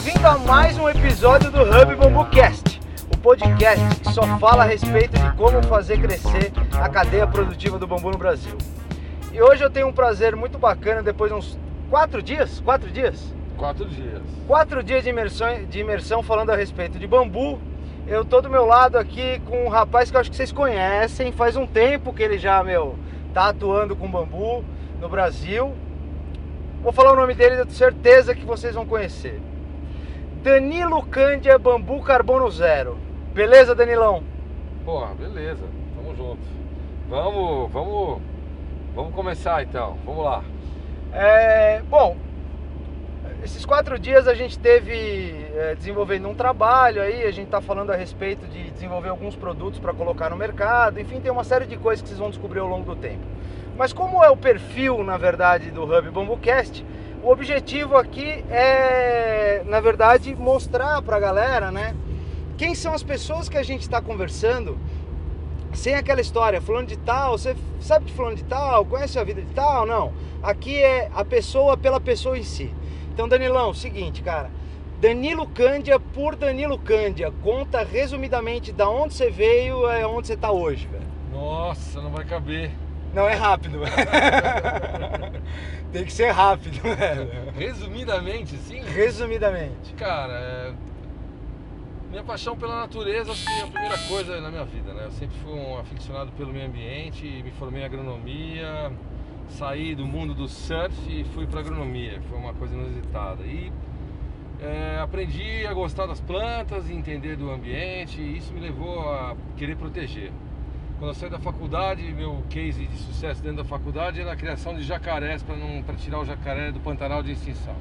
Bem-vindo a mais um episódio do Hub Bambu Cast, o podcast que só fala a respeito de como fazer crescer a cadeia produtiva do bambu no Brasil. E hoje eu tenho um prazer muito bacana, depois de uns quatro dias, quatro dias, Quatro dias. quatro dias de imersão, de imersão falando a respeito de bambu. Eu tô do meu lado aqui com um rapaz que eu acho que vocês conhecem, faz um tempo que ele já, meu, tá atuando com bambu no Brasil. Vou falar o nome dele, eu tenho certeza que vocês vão conhecer. Danilo Cândia Bambu Carbono Zero. Beleza, Danilão? Porra, beleza. Tamo junto. Vamos, vamos, vamos começar então. Vamos lá. É, bom, esses quatro dias a gente teve é, desenvolvendo um trabalho aí, a gente está falando a respeito de desenvolver alguns produtos para colocar no mercado, enfim, tem uma série de coisas que vocês vão descobrir ao longo do tempo. Mas como é o perfil, na verdade, do Hub BambuCast, o objetivo aqui é, na verdade, mostrar para a galera, né, quem são as pessoas que a gente está conversando sem aquela história, fulano de tal, você sabe de fulano de tal, conhece a vida de tal, não. Aqui é a pessoa pela pessoa em si. Então, Danilão, seguinte, cara. Danilo Cândia por Danilo Cândia. Conta resumidamente da onde você veio e onde você tá hoje, velho. Nossa, não vai caber. Não é rápido. Tem que ser rápido, velho. Resumidamente, sim. Resumidamente. Cara, é... minha paixão pela natureza que é a primeira coisa na minha vida, né? Eu sempre fui um aficionado pelo meio ambiente, me formei em agronomia, saí do mundo do surf e fui para agronomia, que foi uma coisa inusitada. E é, aprendi a gostar das plantas, entender do ambiente, e isso me levou a querer proteger. Quando eu saí da faculdade, meu case de sucesso dentro da faculdade era a criação de jacarés para tirar o jacaré do Pantanal de extinção.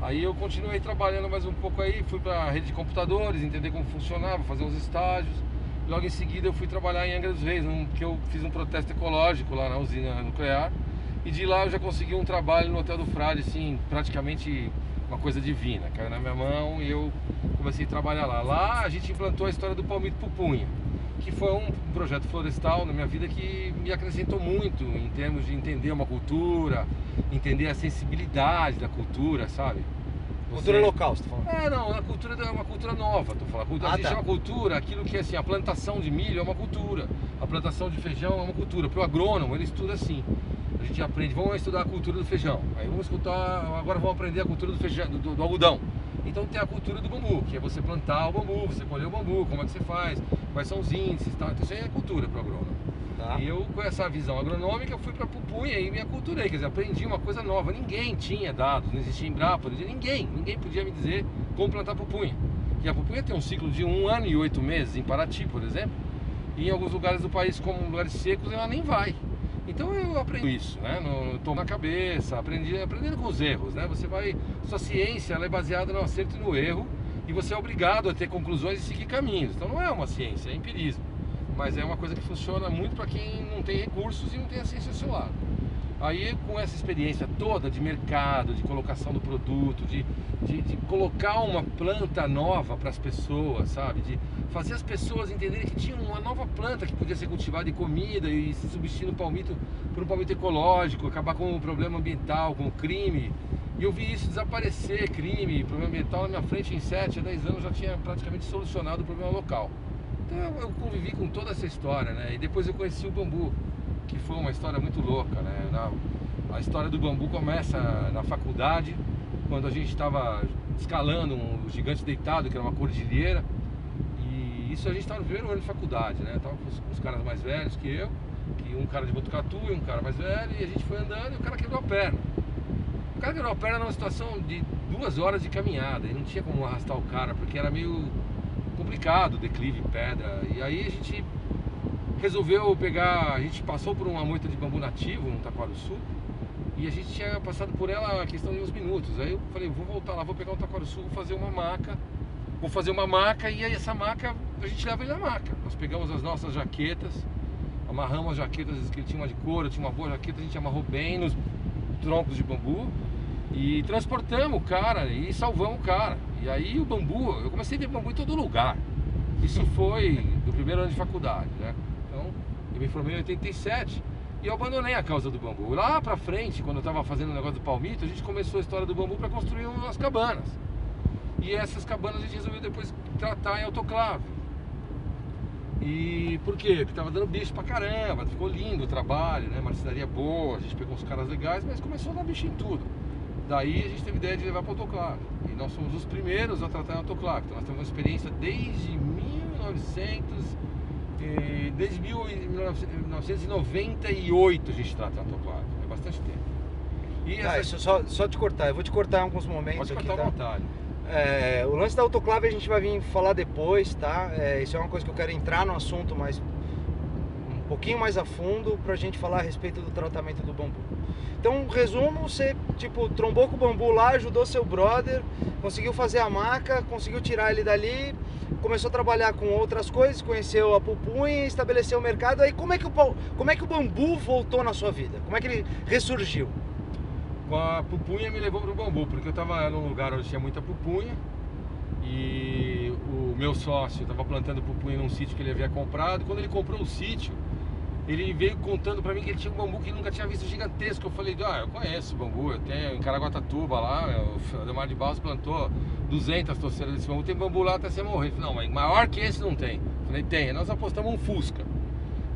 Aí eu continuei trabalhando mais um pouco aí, fui para a rede de computadores, entender como funcionava, fazer uns estágios. Logo em seguida eu fui trabalhar em Angra dos Reis, num, que eu fiz um protesto ecológico lá na usina nuclear. E de lá eu já consegui um trabalho no Hotel do Frade, assim, praticamente uma coisa divina. Caiu na minha mão e eu comecei a trabalhar lá. Lá a gente implantou a história do palmito pupunha, que foi um projeto florestal na minha vida que me acrescentou muito em termos de entender uma cultura, entender a sensibilidade da cultura, sabe? Cultura local, você tá falando? É, não, a cultura é uma cultura nova, tô falando. A cultura- Ah, tá. chama cultura aquilo que é assim, a plantação de milho é uma cultura, a plantação de feijão é uma cultura. Para o agrônomo, ele estuda assim. A gente aprende, vamos estudar a cultura do feijão. Aí vamos escutar, agora vamos aprender a cultura do feijão, do, do algodão. Então tem a cultura do bambu, que é você plantar o bambu, você colher o bambu, como é que você faz, quais são os índices, e tal. Então isso aí é cultura para o agrônomo. Tá. E eu, com essa visão agronômica, eu fui para Pupunha e me aculturei, quer dizer, aprendi uma coisa nova. Ninguém tinha dados, não existia Embrapa, não existia- ninguém, ninguém podia me dizer como plantar pupunha. E a pupunha tem um ciclo de um ano e oito meses, em Paraty, por exemplo, e em alguns lugares do país, como lugares secos, ela nem vai. Então eu aprendi isso, né? No, tô na cabeça, aprendi, aprendendo com os erros, né? Você vai. Sua ciência ela é baseada no acerto e no erro, e você é obrigado a ter conclusões e seguir caminhos. Então não é uma ciência, é empirismo mas é uma coisa que funciona muito para quem não tem recursos e não tem a ciência ao seu lado. Aí, com essa experiência toda de mercado, de colocação do produto, de, de, de colocar uma planta nova para as pessoas, sabe? De fazer as pessoas entenderem que tinha uma nova planta que podia ser cultivada em comida e se substituir o palmito por um palmito ecológico, acabar com o problema ambiental, com o crime. E eu vi isso desaparecer, crime, problema ambiental na minha frente em 7 a 10 anos já tinha praticamente solucionado o problema local. Então eu convivi com toda essa história, né? E depois eu conheci o bambu, que foi uma história muito louca, né? Na- a história do bambu começa na faculdade, quando a gente estava escalando um gigante deitado, que era uma cordilheira. E isso a gente estava no primeiro ano de faculdade, né? Tava com os, com os caras mais velhos que eu, que um cara de Botucatu e um cara mais velho, e a gente foi andando e o cara quebrou a perna. O cara quebrou a perna numa situação de duas horas de caminhada, e não tinha como arrastar o cara, porque era meio complicado, declive, pedra. E aí a gente resolveu pegar, a gente passou por uma moita de bambu nativo no Taquaruçu e a gente tinha passado por ela a questão de uns minutos. Aí eu falei, vou voltar lá, vou pegar o Taquaruçu, vou fazer uma maca, vou fazer uma maca e aí essa maca a gente leva ele na maca. Nós pegamos as nossas jaquetas, amarramos as jaquetas que ele tinha uma de couro, tinha uma boa jaqueta, a gente amarrou bem nos troncos de bambu e transportamos o cara e salvamos o cara. E aí o bambu, eu comecei a ver bambu em todo lugar. Isso foi do primeiro ano de faculdade, né? Eu me formei em 87 e eu abandonei a causa do bambu. Lá pra frente, quando eu tava fazendo o negócio do palmito, a gente começou a história do bambu para construir umas cabanas. E essas cabanas a gente resolveu depois tratar em autoclave. E por quê? Porque tava dando bicho pra caramba, ficou lindo o trabalho, né? Marcenaria boa, a gente pegou uns caras legais, mas começou a dar bicho em tudo. Daí a gente teve ideia de levar para autoclave. E nós somos os primeiros a tratar em autoclave. Então nós temos uma experiência desde 1900, desde 1998 a gente trata em autoclave. É bastante tempo. E ah, essa... só, só te cortar, eu vou te cortar em alguns momentos. Pode cortar aqui, tá? É, o lance da autoclave a gente vai vir falar depois, tá? É, isso é uma coisa que eu quero entrar no assunto mais um pouquinho mais a fundo pra gente falar a respeito do tratamento do bambu. Então, resumo, você tipo trombou com o bambu lá, ajudou seu brother, conseguiu fazer a maca, conseguiu tirar ele dali, começou a trabalhar com outras coisas, conheceu a pupunha, estabeleceu o mercado. Aí como é que o como é que o bambu voltou na sua vida? Como é que ele ressurgiu? com a pupunha me levou pro bambu, porque eu estava num lugar onde tinha muita pupunha e o meu sócio estava plantando pupunha num sítio que ele havia comprado. Quando ele comprou o sítio, ele veio contando para mim que ele tinha um bambu que nunca tinha visto gigantesco. Eu falei, ah, eu conheço o bambu, eu tenho em Caraguatatuba lá, o Ademar de Barros plantou 200 torceiras desse bambu, tem bambu lá até você morrer. Falei, não, mas maior que esse não tem. Eu falei, tem. Nós apostamos um Fusca.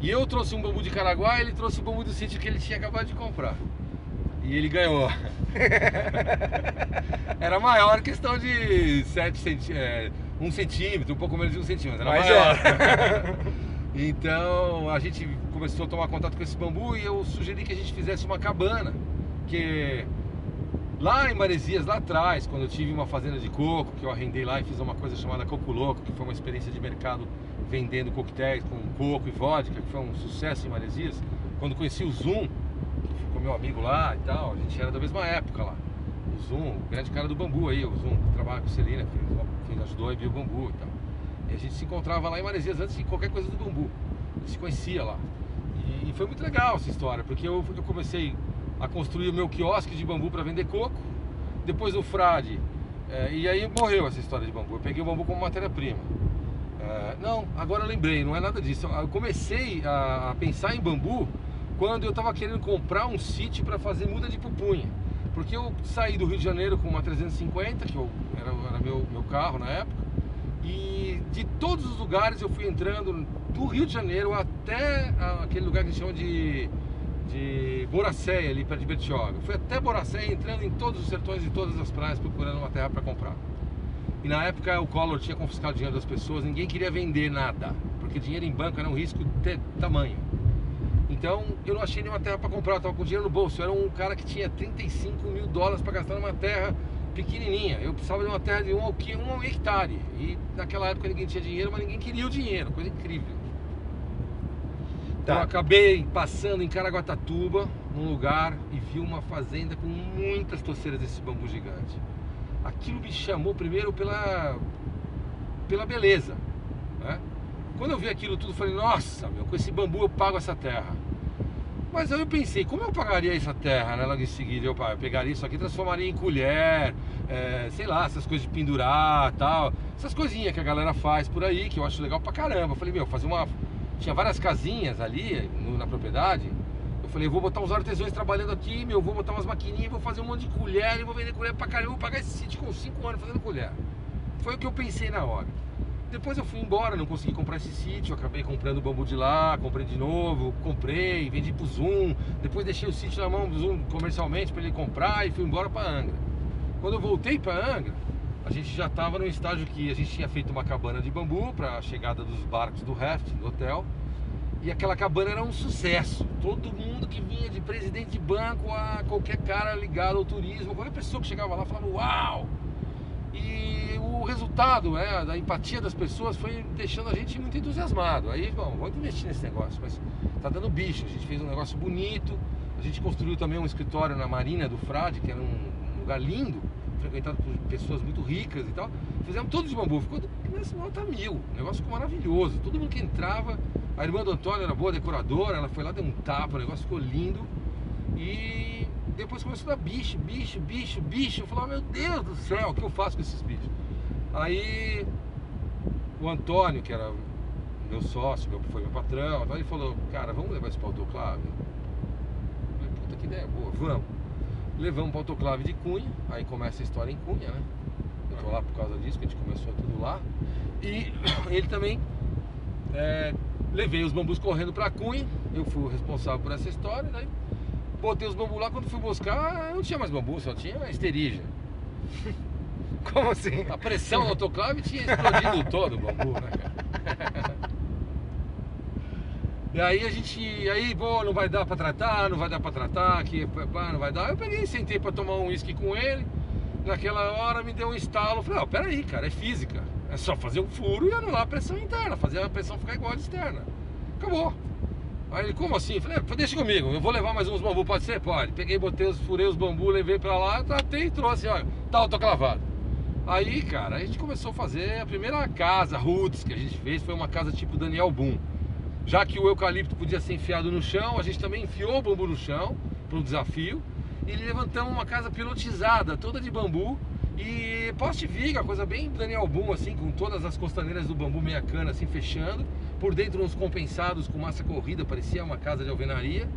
E eu trouxe um bambu de Caraguá, ele trouxe o bambu do sítio que ele tinha acabado de comprar. E ele ganhou. Era maior questão de 7 centímetros, é, 1 centímetro, um pouco menos de 1 centímetro. Era Mas maior. É. então a gente começou a tomar contato com esse bambu e eu sugeri que a gente fizesse uma cabana. Que lá em Maresias, lá atrás, quando eu tive uma fazenda de coco, que eu arrendei lá e fiz uma coisa chamada Coco Louco, que foi uma experiência de mercado vendendo coquetéis com coco e vodka, que foi um sucesso em Maresias. Quando conheci o Zoom, com meu amigo lá e tal, a gente era da mesma época lá. O Zoom, o grande cara do bambu aí, o Zoom, que trabalha com Celina, fez, ajudou a vir o bambu e tal. E a gente se encontrava lá em Maresias antes de qualquer coisa do bambu. A gente se conhecia lá. E, foi muito legal essa história, porque eu, eu comecei a construir o meu quiosque de bambu para vender coco, depois o frade, é, e aí morreu essa história de bambu. Eu peguei o bambu como matéria-prima. É, não, agora lembrei, não é nada disso. Eu comecei a, a pensar em bambu quando eu estava querendo comprar um sítio para fazer muda de pupunha. Porque eu saí do Rio de Janeiro com uma 350, que eu, era, era meu, meu carro na época, e de todos os lugares eu fui entrando do Rio de Janeiro até aquele lugar que eles chamam de, de Boracéia, ali perto de Bertioga. Fui até Boracéia entrando em todos os sertões e todas as praias procurando uma terra para comprar. E na época o Collor tinha confiscado dinheiro das pessoas, ninguém queria vender nada, porque dinheiro em banco era um risco de tamanho. Então eu não achei nenhuma terra para comprar, eu estava com dinheiro no bolso. Eu era um cara que tinha 35 mil dólares para gastar numa terra pequenininha. Eu precisava de uma terra de um, um hectare. E naquela época ninguém tinha dinheiro, mas ninguém queria o dinheiro, coisa incrível. Tá. Eu acabei passando em Caraguatatuba, num lugar, e vi uma fazenda com muitas torceiras desse bambu gigante. Aquilo me chamou primeiro pela, pela beleza. Né? Quando eu vi aquilo tudo, eu falei, nossa, meu, com esse bambu eu pago essa terra. Mas aí eu pensei, como eu pagaria essa terra, né? Logo em seguida, eu, eu pegaria isso aqui transformaria em colher, é, sei lá, essas coisas de pendurar tal. Essas coisinhas que a galera faz por aí, que eu acho legal pra caramba. Eu falei, meu, fazer uma. Tinha várias casinhas ali no, na propriedade. Eu falei, eu vou botar uns artesãos trabalhando aqui, meu, vou botar umas maquininhas, vou fazer um monte de colher e vou vender colher pra caramba, vou pagar esse sítio com 5 anos fazendo colher. Foi o que eu pensei na hora. Depois eu fui embora, não consegui comprar esse sítio, acabei comprando bambu de lá, comprei de novo, comprei, vendi pro Zoom, depois deixei o sítio na mão do Zoom comercialmente para ele comprar e fui embora para Angra. Quando eu voltei para Angra, a gente já estava no estágio que a gente tinha feito uma cabana de bambu para a chegada dos barcos do raft, do hotel. E aquela cabana era um sucesso. Todo mundo que vinha de presidente de banco a qualquer cara ligado ao turismo, qualquer pessoa que chegava lá falava: Uau! E o resultado né, da empatia das pessoas foi deixando a gente muito entusiasmado. Aí, bom, vamos investir nesse negócio, mas tá dando bicho. A gente fez um negócio bonito, a gente construiu também um escritório na Marina do Frade, que era um lugar lindo, frequentado por pessoas muito ricas e tal. Fizemos tudo de bambu, ficou nessa nota mil. O negócio ficou maravilhoso. Todo mundo que entrava, a irmã do Antônio era boa decoradora, ela foi lá, deu um tapa, o negócio ficou lindo. E depois começou a dar bicho, bicho, bicho, bicho. Eu falava, meu Deus do céu, o que eu faço com esses bichos? Aí o Antônio, que era meu sócio, meu, foi meu patrão, ele falou, cara, vamos levar isso para autoclave? Eu falei, puta que ideia boa, vamos. Levamos para autoclave de Cunha, aí começa a história em Cunha, né? tô lá por causa disso, que a gente começou tudo lá. E ele também é, levei os bambus correndo pra Cunha, eu fui o responsável por essa história, daí botei os bambus lá, quando fui buscar, não tinha mais bambu, só tinha esterija. Como assim? A pressão no autoclave tinha explodido todo o bambu, né, cara? E aí a gente, aí, pô, não vai dar pra tratar, não vai dar pra tratar, que pá, não vai dar. Eu peguei, sentei pra tomar um uísque com ele. Naquela hora me deu um estalo. Falei, ó, oh, peraí, cara, é física. É só fazer um furo e anular a pressão interna, fazer a pressão ficar igual a externa. Acabou. Aí ele, como assim? Falei, é, deixa comigo, eu vou levar mais uns bambus, pode ser? Pode. Peguei, botei, os, furei os bambus, levei pra lá, tratei e trouxe, olha, tá autoclavado. Aí, cara, a gente começou a fazer a primeira casa, roots, que a gente fez, foi uma casa tipo Daniel Boom. Já que o eucalipto podia ser enfiado no chão, a gente também enfiou o bambu no chão para um desafio e levantamos uma casa pilotizada, toda de bambu e poste viga, coisa bem Daniel Boom assim, com todas as costaneiras do bambu meia cana assim fechando, por dentro uns compensados com massa corrida, parecia uma casa de alvenaria.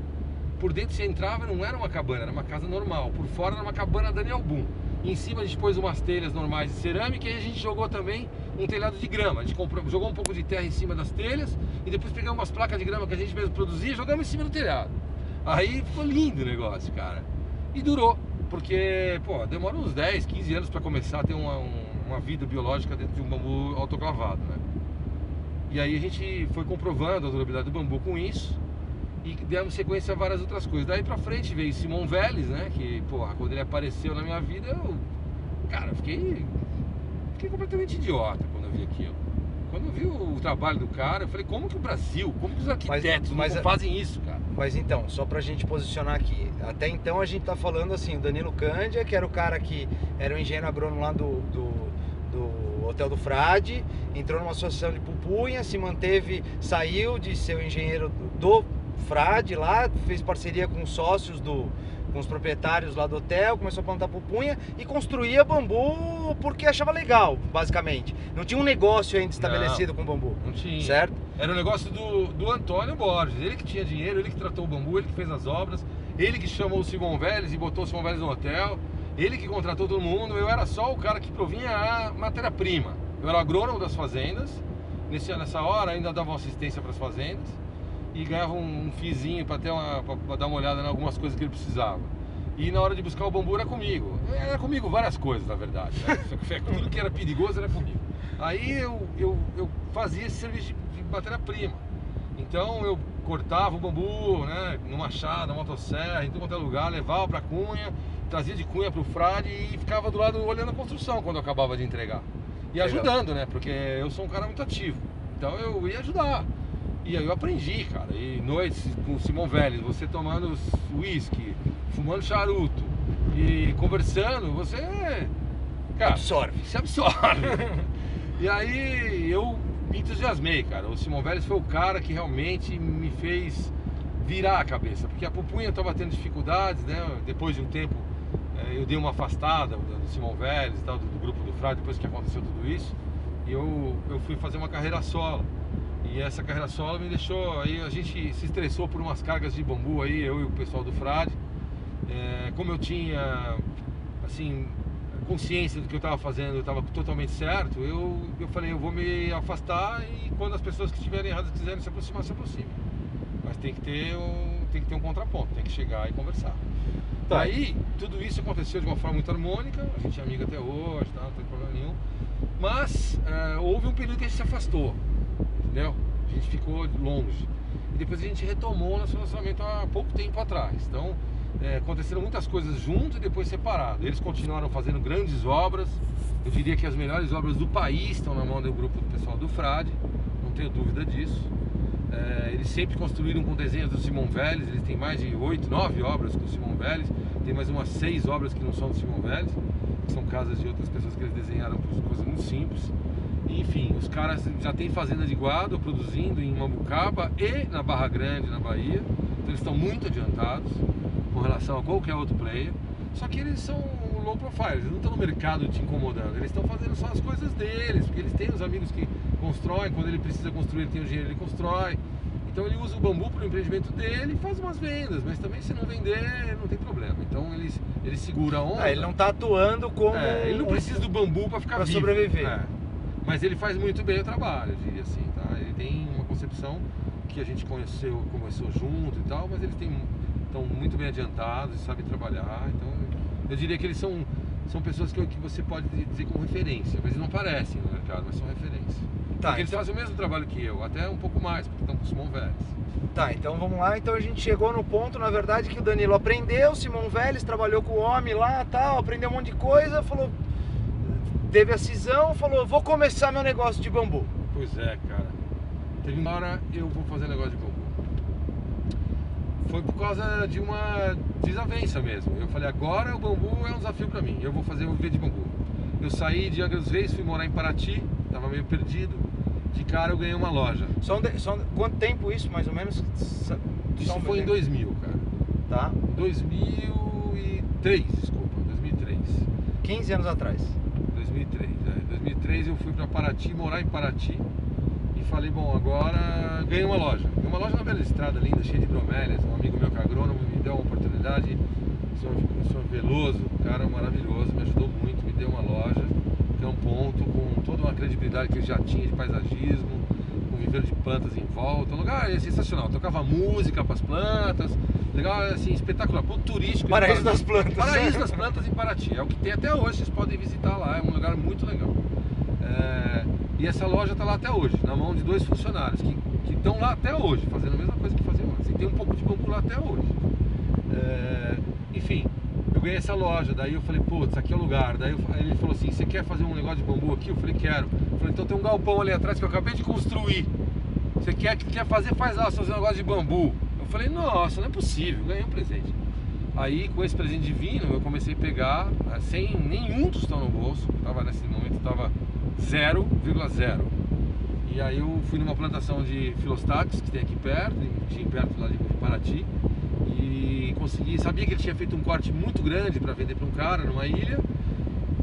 Por dentro você entrava, não era uma cabana, era uma casa normal. Por fora era uma cabana Daniel Boom. Em cima a gente pôs umas telhas normais de cerâmica e a gente jogou também um telhado de grama. A gente comprou, jogou um pouco de terra em cima das telhas e depois pegamos umas placas de grama que a gente mesmo produzia e jogamos em cima do telhado. Aí ficou lindo o negócio, cara. E durou, porque, pô, demora uns 10, 15 anos para começar a ter uma, uma vida biológica dentro de um bambu autoclavado, né? E aí a gente foi comprovando a durabilidade do bambu com isso e demos sequência a várias outras coisas. Daí pra frente veio Simon Vélez, né? Que, porra, quando ele apareceu na minha vida, eu, cara, fiquei, fiquei completamente idiota quando eu vi aquilo. Quando eu vi o, trabalho do cara, eu falei, como que o Brasil, como que os arquitetos mas, mas, fazem isso, cara? Mas então, só pra gente posicionar aqui, até então a gente tá falando assim, o Danilo Cândia, que era o cara que era o engenheiro agrônomo lá do, do, do Hotel do Frade, entrou numa associação de pupunha, se manteve, saiu de ser o engenheiro do frade lá, fez parceria com sócios do com os proprietários lá do hotel, começou a plantar pupunha e construía bambu porque achava legal, basicamente. Não tinha um negócio ainda estabelecido não, com bambu. Não tinha. Certo? Era o um negócio do, do Antônio Borges. Ele que tinha dinheiro, ele que tratou o bambu, ele que fez as obras, ele que chamou o Simão Vélez e botou o Simão Vélez no hotel, ele que contratou todo mundo. Eu era só o cara que provinha a matéria-prima. Eu era agrônomo das fazendas. Nesse, nessa hora ainda dava assistência para as fazendas e ganhava um, um fizinho para dar uma olhada em algumas coisas que ele precisava. E na hora de buscar o bambu era comigo. Era comigo várias coisas, na verdade. Né? Tudo que era perigoso era comigo. Aí eu, eu, eu fazia esse serviço de, de matéria-prima. Então eu cortava o bambu, né, no machado, na motosserra, em todo quanto é lugar, levava para Cunha, trazia de Cunha para o frade e ficava do lado olhando a construção quando eu acabava de entregar. E ajudando, né, porque eu sou um cara muito ativo. Então eu ia ajudar. E aí eu aprendi, cara. E noites com o Simão Vélez, você tomando uísque, fumando charuto e conversando, você. Cara, absorve. Se absorve. e aí eu me entusiasmei, cara. O Simão Vélez foi o cara que realmente me fez virar a cabeça. Porque a pupunha estava tendo dificuldades, né? Depois de um tempo eh, eu dei uma afastada do Simão Vélez e tal, do, do grupo do Frade, depois que aconteceu tudo isso. E eu, eu fui fazer uma carreira solo. E essa carreira solo me deixou. Aí a gente se estressou por umas cargas de bambu aí, eu e o pessoal do Frade. É, como eu tinha, assim, consciência do que eu estava fazendo, estava totalmente certo, eu, eu falei, eu vou me afastar e quando as pessoas que estiverem erradas quiserem se aproximar, se aproximem. Mas tem que ter um, tem que ter um contraponto, tem que chegar e conversar. Tá. Aí, tudo isso aconteceu de uma forma muito harmônica, a gente é amigo até hoje, tá, não tem problema nenhum. Mas é, houve um período que a gente se afastou A gente ficou longe. E depois a gente retomou o nosso relacionamento há pouco tempo atrás. Então, é, aconteceram muitas coisas junto e depois separado. Eles continuaram fazendo grandes obras. Eu diria que as melhores obras do país estão na mão do grupo do pessoal do Frade, não tenho dúvida disso. É, eles sempre construíram com desenhos do Simão Vélez, eles têm mais de oito, nove obras com o Simão Vélez, tem mais umas seis obras que não são do Simão Vélez, são casas de outras pessoas que eles desenharam por coisas muito simples. Enfim, os caras já têm fazenda de guado produzindo em Mambucaba e na Barra Grande, na Bahia. Então eles estão muito adiantados com relação a qualquer outro player. Só que eles são low profile, eles não estão no mercado te incomodando, eles estão fazendo só as coisas deles, porque eles têm os amigos que constroem, quando ele precisa construir, ele tem o dinheiro, ele constrói. Então ele usa o bambu para o empreendimento dele e faz umas vendas, mas também se não vender, não tem problema. Então ele, ele segura a onda. Ah, ele não está atuando como. É, ele não precisa do bambu para ficar Pra vivo. sobreviver. É. Mas ele faz muito bem o trabalho, eu diria assim, tá? Ele tem uma concepção que a gente conheceu, começou junto e tal, mas eles têm, estão muito bem adiantados e sabem trabalhar. Então eu diria que eles são, são pessoas que, que você pode dizer como referência, mas eles não aparecem no mercado, mas são referência. Tá, porque eles então- fazem o mesmo trabalho que eu, até um pouco mais, porque estão com Simão Vélez. Tá, então vamos lá. Então a gente chegou no ponto, na verdade, que o Danilo aprendeu, Simão Vélez trabalhou com o homem lá tal, aprendeu um monte de coisa, falou. Teve a cisão, falou, vou começar meu negócio de bambu. Pois é, cara. Teve uma hora eu vou fazer negócio de bambu. Foi por causa de uma desavença mesmo. Eu falei, agora o bambu é um desafio pra mim. Eu vou fazer o V de bambu. Eu saí de Angra dos Reis, fui morar em Paraty, tava meio perdido. De cara eu ganhei uma loja. Só, um de- só um- quanto tempo isso, mais ou menos? Isso só um foi em tempo. 2000, cara. Tá, 2003, desculpa, 2003. 15 anos atrás. 2003, é. 2003 eu fui pra Paraty, morar em Paraty e falei, bom, agora ganhei uma loja. Uma loja na bela estrada linda, cheia de bromélias. Um amigo meu que é agrônomo me deu uma oportunidade. O senhor, o senhor Veloso, um cara maravilhoso, me ajudou muito, me deu uma loja, que é um ponto com toda uma credibilidade que ele já tinha de paisagismo, com viveiro de plantas em volta. Um lugar é sensacional. Tocava música para as plantas, legal, assim, espetacular. Ponto turístico. Paraíso das plantas. Paraíso das plantas em Paraty. É o que tem até hoje, vocês podem visitar lá, é um lugar muito legal. É, e essa loja está lá até hoje, na mão de dois funcionários que estão lá até hoje, fazendo a mesma coisa que faziam antes. E tem um pouco de bambu lá até hoje. É, enfim, eu ganhei essa loja, daí eu falei, putz, aqui é o lugar. Daí eu- ele falou assim, você quer fazer um negócio de bambu aqui? Eu falei, quero. Eu falei, então tem um galpão ali atrás que eu acabei de construir. Você quer, quer fazer, faz lá, fazer um negócio de bambu. Eu falei, nossa, não é possível, ganhei um presente. Aí com esse presente divino eu comecei a pegar, sem nenhum tostão no bolso, tava nesse momento tava 0,0. E aí eu fui numa plantação de filostax que tem aqui perto, tinha perto lá de Paraty, e consegui, sabia que ele tinha feito um corte muito grande para vender para um cara numa ilha,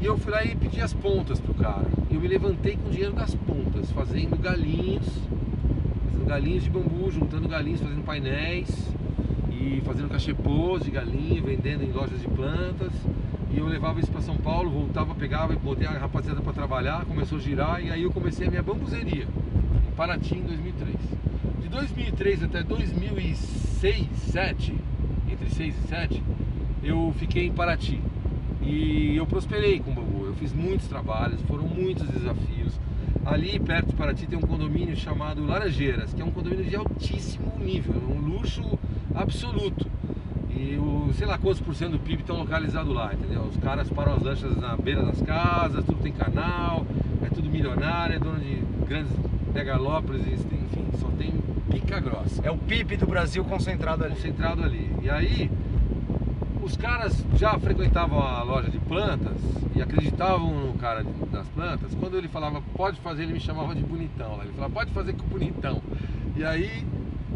e eu fui lá e pedi as pontas pro cara. Eu me levantei com o dinheiro das pontas, fazendo galinhos, fazendo galinhos de bambu, juntando galinhos, fazendo painéis e fazendo cachepôs de galinha, vendendo em lojas de plantas. E eu levava isso para São Paulo, voltava, pegava e botei a rapaziada para trabalhar, começou a girar e aí eu comecei a minha bambuzeria em Paraty em 2003. De 2003 até 2006, 7, entre 6 e 7, eu fiquei em Paraty. E eu prosperei com o bambu. Eu fiz muitos trabalhos, foram muitos desafios. Ali perto de Paraty tem um condomínio chamado Laranjeiras, que é um condomínio de altíssimo nível, um luxo absoluto. E o, sei lá quantos por cento do PIB estão localizados lá, entendeu? Os caras param as lanchas na beira das casas, tudo tem canal, é tudo milionário, é dono de grandes megalópolis, enfim, só tem pica grossa É o PIB do Brasil concentrado ali. concentrado ali. E aí, os caras já frequentavam a loja de plantas e acreditavam no cara das plantas. Quando ele falava pode fazer, ele me chamava de bonitão. Ele falava pode fazer com bonitão. E aí,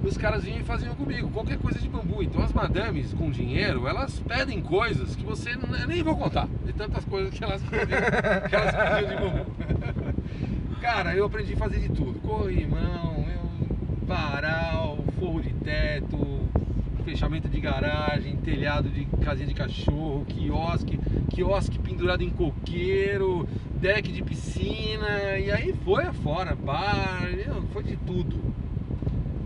os caras vinham e faziam comigo qualquer coisa de bambu. Então, as madames com dinheiro, elas pedem coisas que você nem vou contar, de tantas coisas que elas pediam, que elas pediam de bambu. Cara, eu aprendi a fazer de tudo: corrimão, eu, varal, forro de teto, fechamento de garagem, telhado de casinha de cachorro, quiosque, quiosque pendurado em coqueiro, deck de piscina, e aí foi afora, bar, foi de tudo.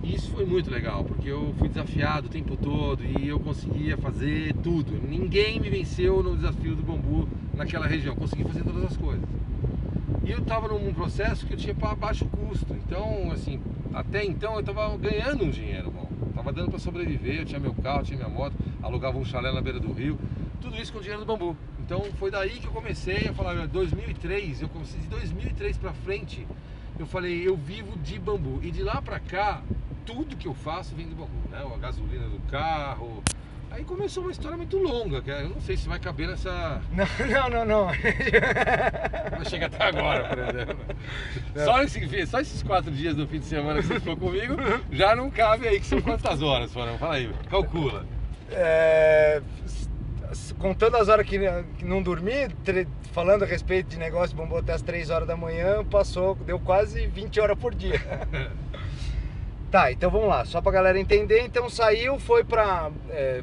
Isso foi muito legal, porque eu fui desafiado o tempo todo e eu conseguia fazer tudo. Ninguém me venceu no desafio do bambu naquela região, consegui fazer todas as coisas. E eu estava num processo que eu tinha para baixo custo. Então, assim, até então eu estava ganhando um dinheiro bom. Tava dando para sobreviver, eu tinha meu carro, tinha minha moto, alugava um chalé na beira do rio. Tudo isso com dinheiro do bambu. Então foi daí que eu comecei a falar, 2003, eu comecei de 2003 para frente, eu falei, eu vivo de bambu. E de lá para cá, tudo que eu faço vem do bambu, né? A gasolina do carro. Aí começou uma história muito longa, que eu não sei se vai caber nessa Não, não, não, não. Não chega até agora, por exemplo. Só, esse, só esses quatro dias do fim de semana que você ficou comigo, já não cabe aí, que são quantas horas, foram? Fala aí, calcula. É, contando as horas que, que não dormi, tre- falando a respeito de negócio bambu até as 3 horas da manhã, passou, deu quase 20 horas por dia. Tá, então vamos lá, só pra galera entender, então saiu, foi pra. É,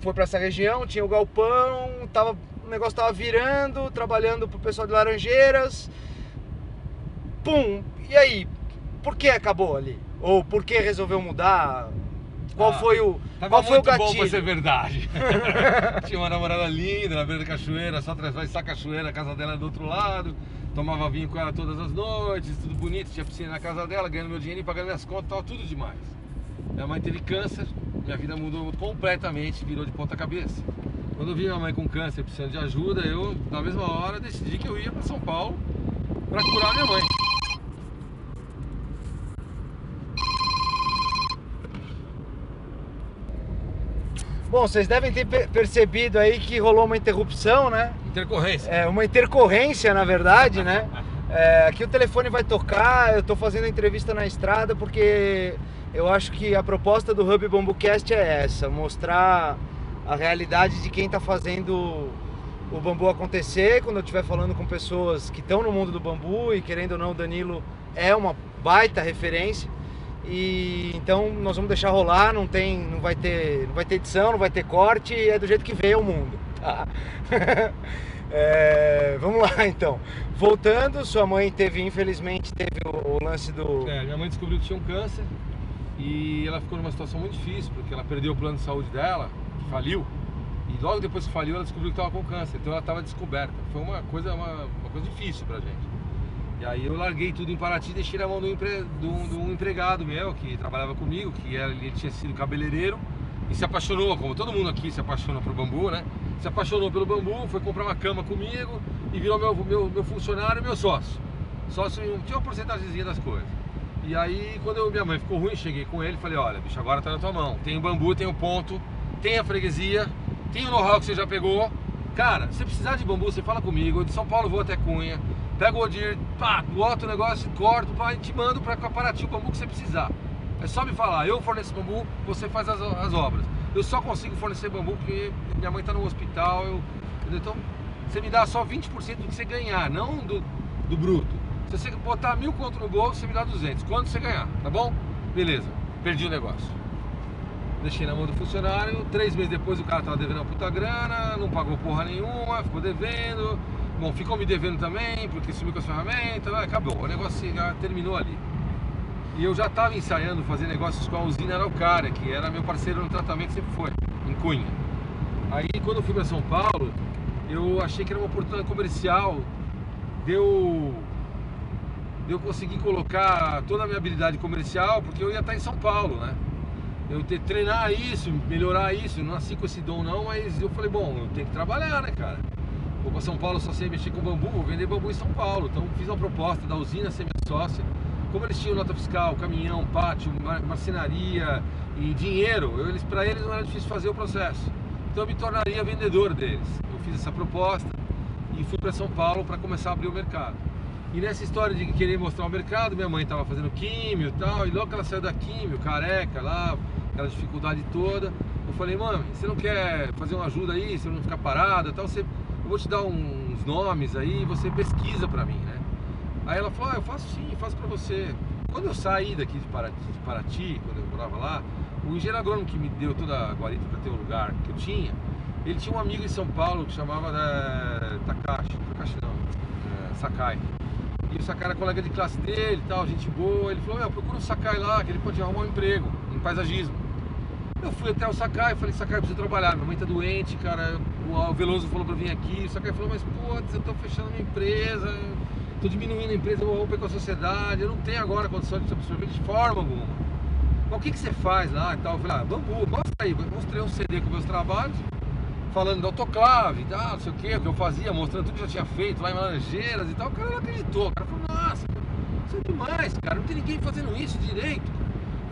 foi pra essa região, tinha o galpão, tava, o negócio tava virando, trabalhando pro pessoal de Laranjeiras. Pum! E aí? Por que acabou ali? Ou por que resolveu mudar? Qual Ah, foi o. Qual foi o gatilho? bom pra ser verdade. Tinha uma namorada linda na beira da cachoeira, só atravessar a cachoeira, a casa dela era do outro lado. Tomava vinho com ela todas as noites, tudo bonito, tinha piscina na casa dela, ganhando meu dinheiro e pagando minhas contas, tava tudo demais. Minha mãe teve câncer, minha vida mudou completamente, virou de ponta cabeça. Quando eu vi minha mãe com câncer precisando de ajuda, eu, na mesma hora, decidi que eu ia para São Paulo para curar minha mãe. Bom, vocês devem ter pe- percebido aí que rolou uma interrupção, né? Intercorrência. É uma intercorrência, na verdade, né? É, aqui o telefone vai tocar, eu tô fazendo a entrevista na estrada porque eu acho que a proposta do Hub Bambucast é essa, mostrar a realidade de quem tá fazendo o bambu acontecer, quando eu estiver falando com pessoas que estão no mundo do bambu e querendo ou não, o Danilo é uma baita referência. E então nós vamos deixar rolar, não tem, não vai ter, não vai ter edição, não vai ter corte, é do jeito que veio o mundo. tá? É, vamos lá então. Voltando, sua mãe teve, infelizmente, teve o, o lance do. É, minha mãe descobriu que tinha um câncer e ela ficou numa situação muito difícil, porque ela perdeu o plano de saúde dela, faliu, e logo depois que faliu ela descobriu que estava com câncer, então ela estava descoberta. Foi uma coisa, uma, uma coisa difícil pra gente. E aí eu larguei tudo em Paraty e deixei na mão do, empre, do empregado meu que trabalhava comigo, que era, ele tinha sido cabeleireiro e se apaixonou, como todo mundo aqui se apaixona por bambu, né? Se apaixonou pelo bambu, foi comprar uma cama comigo e virou meu, meu, meu funcionário e meu sócio. Sócio tinha uma porcentagemzinha das coisas. E aí, quando eu- minha mãe ficou ruim, cheguei com ele e falei: Olha, bicho, agora tá na tua mão. Tem o bambu, tem o ponto, tem a freguesia, tem o know-how que você já pegou. Cara, se precisar de bambu, você fala comigo. Eu de São Paulo vou até Cunha, pego o Odir, pá, boto o negócio, corto, pá, e te mando pra Paraty o bambu que você precisar. É só me falar, eu forneço bambu, você faz as, as obras. Eu só consigo fornecer bambu porque minha mãe tá no hospital, eu, então você me dá só 20% do que você ganhar, não do, do bruto. Se você botar mil conto no bolso, você me dá 200. Quanto você ganhar, tá bom? Beleza, perdi o negócio. Deixei na mão do funcionário, três meses depois o cara tava devendo uma puta grana, não pagou porra nenhuma, ficou devendo. Bom, ficou me devendo também, porque sumiu com as ferramentas, acabou. O negócio já terminou ali. E eu já estava ensaiando fazer negócios com a usina Araucária, que era meu parceiro no tratamento, sempre foi, em Cunha. Aí quando eu fui para São Paulo, eu achei que era uma oportunidade comercial de eu, de eu conseguir colocar toda a minha habilidade comercial, porque eu ia estar em São Paulo, né? Eu ter treinar isso, melhorar isso, eu não nasci com esse dom não, mas eu falei, bom, eu tenho que trabalhar, né, cara? Vou para São Paulo, só sei mexer com bambu, vou vender bambu em São Paulo. Então fiz uma proposta da usina ser minha sócia. Como eles tinham nota fiscal, caminhão, pátio, mar- marcenaria e dinheiro, eles, para eles não era difícil fazer o processo. Então eu me tornaria vendedor deles. Eu fiz essa proposta e fui para São Paulo para começar a abrir o mercado. E nessa história de querer mostrar o mercado, minha mãe estava fazendo químio e tal, e logo que ela saiu da químio, careca lá, aquela dificuldade toda, eu falei, mãe, você não quer fazer uma ajuda aí, você não ficar parada e tal, você, eu vou te dar uns nomes aí, você pesquisa pra mim, né? Aí ela falou, ah, eu faço sim, faço pra você. Quando eu saí daqui de Paraty, de Paraty, quando eu morava lá, o engenheiro agrônomo que me deu toda a guarita para ter o lugar que eu tinha, ele tinha um amigo em São Paulo que chamava é, Takashi, Takashi não, é, Sakai. E o Sakai era colega de classe dele tal, gente boa. Ele falou, meu, procura o Sakai lá, que ele pode arrumar um emprego em paisagismo. Eu fui até o Sakai, falei, Sakai, eu preciso trabalhar, minha mãe tá doente, cara. O Veloso falou pra vir aqui. O Sakai falou, mas putz, eu tô fechando minha empresa, tô diminuindo a empresa, eu vou romper com a sociedade, eu não tenho agora condição de absorver de forma alguma. Mas o que, que você faz lá e tal? Eu falei, ah, bambu, mostra aí. Mostrei um CD com meus trabalhos, falando da autoclave tal, não sei o que, o que eu fazia, mostrando tudo que eu já tinha feito lá em Laranjeiras e tal. O cara não acreditou, o cara falou, nossa, isso é demais, cara, não tem ninguém fazendo isso direito.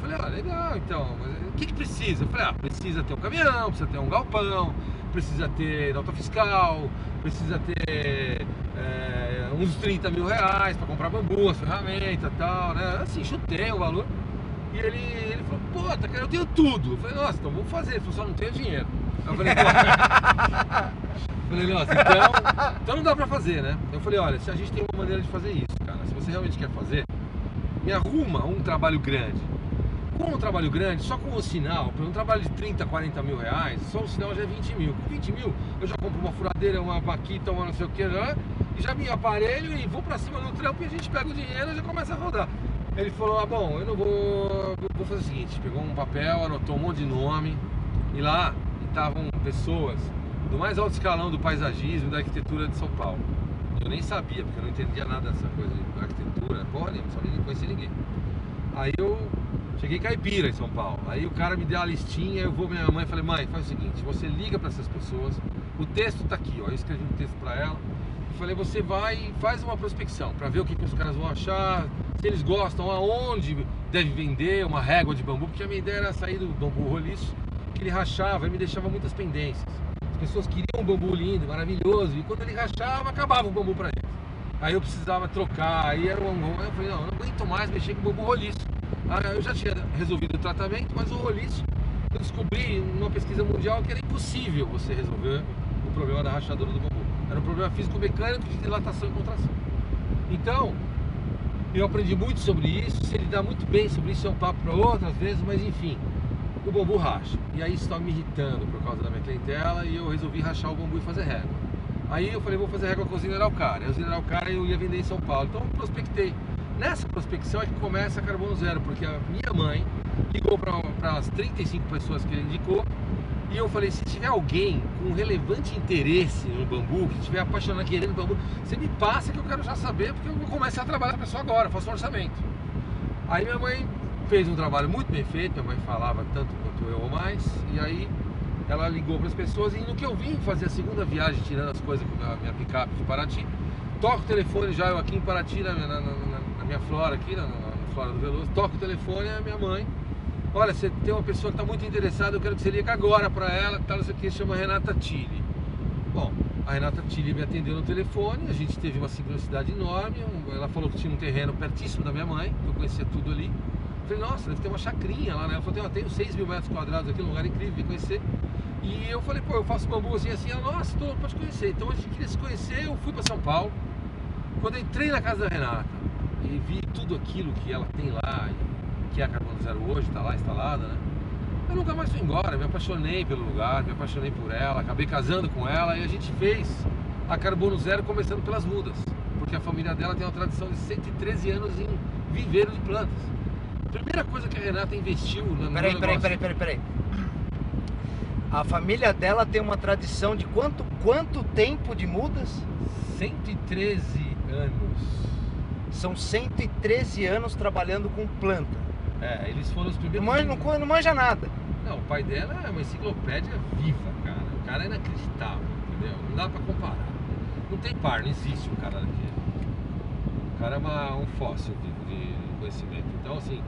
Falei, ah, legal, então, mas o que, que precisa? Falei, ah, precisa ter um caminhão, precisa ter um galpão, precisa ter nota fiscal, precisa ter é, uns 30 mil reais para comprar bambu, as ferramentas e tal, né? Assim, chutei o valor. E ele, ele falou, puta, cara, eu tenho tudo. Eu falei, nossa, então vamos fazer. Ele falou, só não tenho dinheiro. Eu falei, pô. falei, nossa, então, então não dá pra fazer, né? Eu falei, olha, se a gente tem uma maneira de fazer isso, cara, se você realmente quer fazer, me arruma um trabalho grande. Com um trabalho grande, só com o sinal, um trabalho de 30, 40 mil reais, só o sinal já é 20 mil. Com 20 mil, eu já compro uma furadeira, uma vaquita, uma não sei o que, já, e já me aparelho e vou para cima no trampo e a gente pega o dinheiro e já começa a rodar. Ele falou, ah bom, eu não vou. Vou fazer o seguinte, pegou um papel, anotou um monte de nome, e lá estavam pessoas do mais alto escalão do paisagismo e da arquitetura de São Paulo. Eu nem sabia, porque eu não entendia nada dessa coisa de arquitetura, porra nenhuma, só nem conhecia ninguém. Aí eu cheguei caipira em São Paulo. Aí o cara me deu a listinha, eu vou minha mãe e falei, mãe, faz o seguinte, você liga para essas pessoas, o texto tá aqui, ó. Eu escrevi um texto para ela. e falei, você vai e faz uma prospecção para ver o que, que os caras vão achar, se eles gostam, aonde deve vender uma régua de bambu, porque a minha ideia era sair do bambu roliço, que ele rachava e me deixava muitas pendências. As pessoas queriam um bambu lindo, maravilhoso, e quando ele rachava, acabava o bambu para eles. Aí eu precisava trocar, aí era um Aí eu falei, não, eu não aguento mais mexer com bambu roliço. Aí eu já tinha resolvido o tratamento, mas o roliço, eu descobri numa pesquisa mundial que era impossível você resolver o problema da rachadura do bambu. Era um problema físico-mecânico de dilatação e contração. Então, eu aprendi muito sobre isso, se ele dá muito bem sobre isso é um papo para outras vezes, mas enfim, o bambu racha. E aí estava me irritando por causa da minha clientela e eu resolvi rachar o bambu e fazer régua. Aí eu falei, vou fazer régua com a usina Araucária. A usina Araucária eu ia vender em São Paulo. Então eu prospectei. Nessa prospecção é que começa Carbono Zero, porque a minha mãe ligou para as 35 pessoas que ele indicou e eu falei, se tiver alguém com relevante interesse no bambu, que estiver apaixonado querendo bambu, você me passa que eu quero já saber, porque eu começar a trabalhar com a pessoa agora, faço um orçamento. Aí minha mãe fez um trabalho muito bem feito, minha mãe falava tanto quanto eu ou mais, e aí ela ligou para as pessoas e no que eu vim fazer a segunda viagem, tirando as coisas com a minha picape de Paraty, toco o telefone já eu aqui em Paraty, na, na, na minha flora aqui, na, flora do Veloso, toco o telefone, a minha mãe olha, você tem uma pessoa que está muito interessada, eu quero que você ligue agora para ela, tal, isso aqui, chama Renata Tilly. Bom, a Renata Tilly me atendeu no telefone, a gente teve uma sincronicidade enorme, ela falou que tinha um terreno pertíssimo da minha mãe, eu conhecia tudo ali. Falei, nossa, deve ter uma chacrinha lá, né? Ela falou, tenho 6 mil metros quadrados aqui, um lugar incrível de conhecer. E eu falei, pô, eu faço bambu assim, assim, ela, nossa, todo mundo pode conhecer. Então a gente queria se conhecer, eu fui para São Paulo. Quando eu entrei na casa da Renata e vi tudo aquilo que ela tem lá, que é a Carbono Zero hoje, está lá instalada, né? Eu nunca mais fui embora, me apaixonei pelo lugar, me apaixonei por ela, acabei casando com ela e a gente fez a Carbono Zero começando pelas mudas, porque a família dela tem uma tradição de 113 anos em viveiro de plantas. A primeira coisa que a Renata investiu no peraí, meu peraí, peraí, peraí, peraí. A família dela tem uma tradição de quanto, quanto tempo de mudas? 113 anos. São 113 anos trabalhando com planta. É, eles foram os Não primeiros. manja, não, não manja nada. Não, o pai dela é uma enciclopédia viva, cara. O cara é inacreditável, entendeu? Não dá pra comparar. Não tem par, não existe um cara daquele. O cara é uma, um fóssil vivo de conhecimento. Então, assim,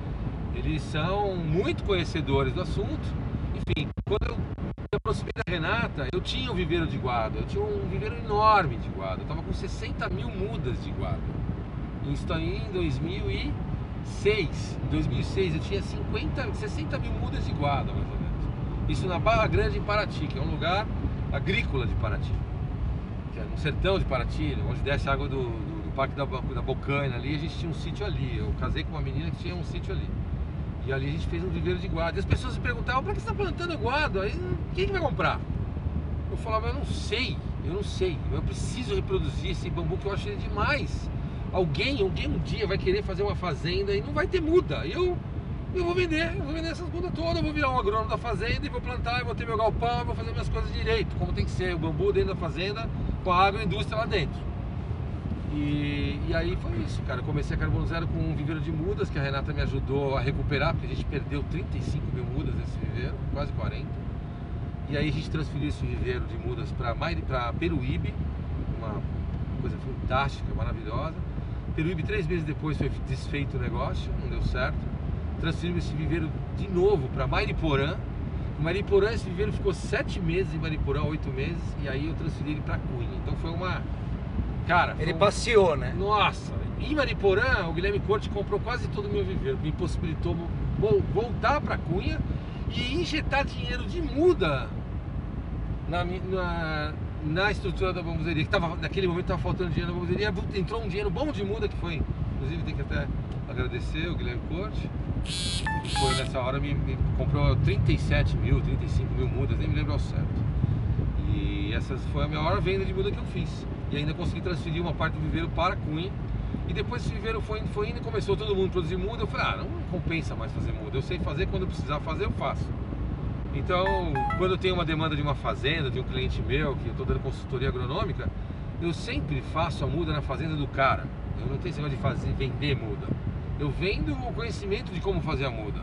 eles são muito conhecedores do assunto. Enfim, quando eu me aproximei da Renata, eu tinha um viveiro de guarda. Eu tinha um viveiro enorme de guarda. Eu tava com 60 mil mudas de guarda. Isso está em 2006. Em 2006 eu tinha 50, 60 mil mudas de guarda, mais ou menos. Isso na Barra Grande, em Paraty, que é um lugar agrícola de Paraty. Que é no sertão de Paraty, onde desce a água do, do, do Parque da, da Bocaina ali. A gente tinha um sítio ali. Eu casei com uma menina que tinha um sítio ali. E ali a gente fez um viveiro de guarda. E as pessoas se perguntavam, para que você está plantando guarda? Aí, quem que vai comprar? Eu falava, eu não sei, eu não sei. Eu preciso reproduzir esse bambu que eu achei demais. Alguém, alguém um dia vai querer fazer uma fazenda e não vai ter muda. E eu, eu vou vender, eu vou vender essas mudas todas, eu vou virar um agrônomo da fazenda e vou plantar, eu vou ter meu galpão, eu vou fazer minhas coisas direito, como tem que ser, o bambu dentro da fazenda, com a agroindústria lá dentro. E, e aí foi isso, cara. Comecei a Carbono Zero com um viveiro de mudas que a Renata me ajudou a recuperar, porque a gente perdeu 35 mil mudas nesse viveiro, quase 40. E aí a gente transferiu esse viveiro de mudas para Peruíbe, uma coisa fantástica, maravilhosa. Peruíbe, três meses depois, foi desfeito o negócio, não deu certo. Transferimos esse viveiro de novo para Mariporã. Em Mariporã, esse viveiro ficou sete meses em Mariporã, oito meses, e aí eu transferi ele para Cunha. Então foi uma. Cara. Ele um... passeou, né? Nossa! Em Mariporã, o Guilherme Corte comprou quase todo o meu viveiro, me possibilitou voltar para Cunha e injetar dinheiro de muda na, na, na estrutura da bambuzeria, que tava, naquele momento estava faltando dinheiro na bambuzeria, entrou um dinheiro bom de muda que foi inclusive tem que até agradecer o Guilherme Corte, que foi nessa hora, me, me comprou 37 mil, 35 mil mudas, nem me lembro ao certo. E essa foi a maior venda de muda que eu fiz. E ainda consegui transferir uma parte do viveiro para Cunha. E depois esse viveiro foi, foi indo e começou todo mundo a produzir muda. Eu falei, ah, não compensa mais fazer muda. Eu sei fazer, quando eu precisar fazer, eu faço. Então, quando eu tenho uma demanda de uma fazenda, de um cliente meu, que eu estou dando consultoria agronômica, eu sempre faço a muda na fazenda do cara. Eu não tenho esse negócio de fazer, vender muda. Eu vendo o conhecimento de como fazer a muda.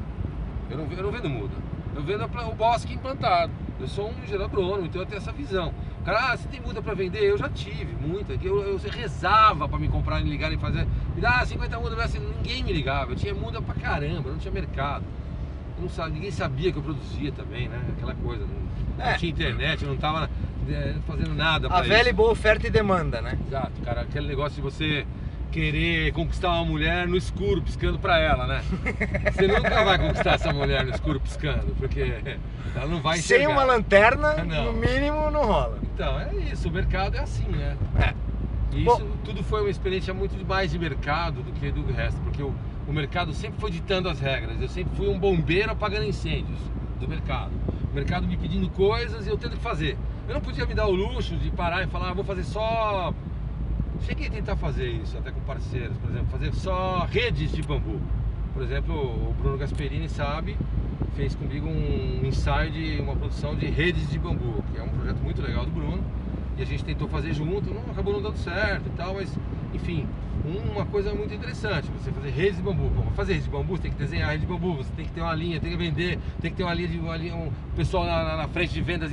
Eu não, eu não vendo muda. Eu vendo o bosque implantado. Eu sou um engenheiro agrônomo, então eu tenho essa visão. Cara, ah, você tem muda para vender? Eu já tive muita. Eu, eu, rezava para me comprar me ligarem e fazer. Me dá 50 mudas, assim, ninguém me ligava. Eu tinha muda pra caramba, não tinha mercado. Não sabia, ninguém sabia que eu produzia também, né? Aquela coisa. Não, é. não tinha internet, eu não tava é, fazendo nada. A velha isso. e boa oferta e demanda, né? Exato, cara. Aquele negócio de você querer conquistar uma mulher no escuro piscando para ela, né? Você nunca vai conquistar essa mulher no escuro piscando, porque ela não vai enxergar. Sem uma lanterna, não. no mínimo, não rola. Então, é isso, o mercado é assim, né? É. E isso Bom, tudo foi uma experiência muito mais de mercado do que do resto, porque o, o mercado sempre foi ditando as regras. Eu sempre fui um bombeiro apagando incêndios do mercado. O mercado me pedindo coisas e eu tendo que fazer. Eu não podia me dar o luxo de parar e falar, ah, vou fazer só Cheguei a tentar fazer isso, até com parceiros, por exemplo, fazer só redes de bambu. Por exemplo, o Bruno Gasperini sabe, fez comigo um ensaio de uma produção de redes de bambu, que é um projeto muito legal do Bruno. E a gente tentou fazer junto, não acabou não dando certo e tal, mas enfim, uma coisa muito interessante, você fazer redes de bambu. Para fazer redes de bambu, você tem que desenhar rede de bambu, você tem que ter uma linha, tem que vender, tem que ter uma linha de uma linha, um pessoal na, na frente de vendas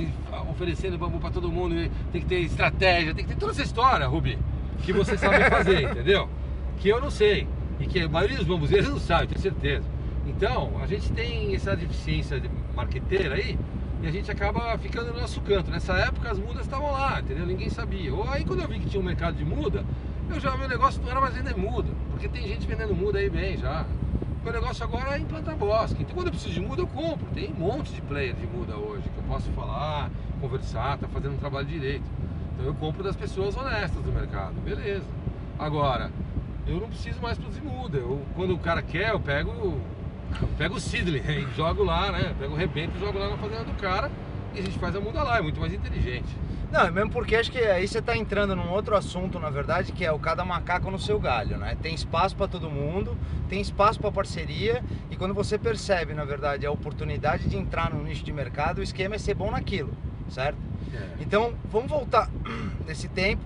oferecendo bambu para todo mundo, tem que ter estratégia, tem que ter toda essa história, Rubi que você sabe fazer, entendeu? Que eu não sei. E que a maioria dos bambuzeiros não sabe, tenho certeza. Então, a gente tem essa deficiência de marqueteira aí e a gente acaba ficando no nosso canto. Nessa época as mudas estavam lá, entendeu? Ninguém sabia. Ou aí quando eu vi que tinha um mercado de muda, eu já meu negócio não era mais vender muda, porque tem gente vendendo muda aí bem já. Meu negócio agora é implantar bosque. Então quando eu preciso de muda, eu compro. Tem um monte de player de muda hoje que eu posso falar, conversar, tá fazendo um trabalho direito. Então eu compro das pessoas honestas do mercado, beleza. Agora, eu não preciso mais produzir muda. Eu, quando o cara quer, eu pego, pego o Sidley e jogo lá, né? Pego o rebento e jogo lá na fazenda do cara e a gente faz a muda lá, é muito mais inteligente. Não, mesmo porque acho que aí você está entrando num outro assunto, na verdade, que é o cada macaco no seu galho, né? Tem espaço para todo mundo, tem espaço para parceria e quando você percebe, na verdade, a oportunidade de entrar no nicho de mercado, o esquema é ser bom naquilo, certo? É. Então, vamos voltar nesse tempo.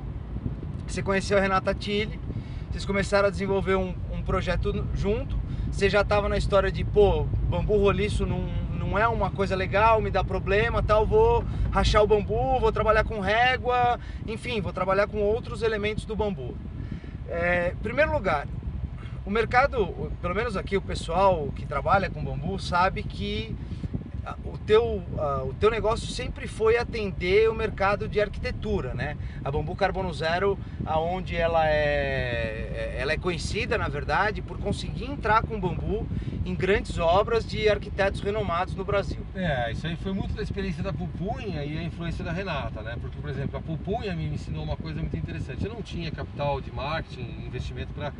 Você conheceu a Renata Tilly, vocês começaram a desenvolver um, um projeto junto. Você já estava na história de, pô, bambu roliço não, não é uma coisa legal, me dá problema, tal, vou rachar o bambu, vou trabalhar com régua, enfim, vou trabalhar com outros elementos do bambu. É, primeiro lugar, o mercado, pelo menos aqui o pessoal que trabalha com bambu sabe que o teu, uh, o teu negócio sempre foi atender o mercado de arquitetura, né? A Bambu Carbono Zero, aonde ela é, é, ela é conhecida, na verdade, por conseguir entrar com bambu em grandes obras de arquitetos renomados no Brasil. É, isso aí foi muito da experiência da Pupunha e a influência da Renata, né? Porque, por exemplo, a Pupunha me ensinou uma coisa muito interessante. Eu não tinha capital de marketing, investimento para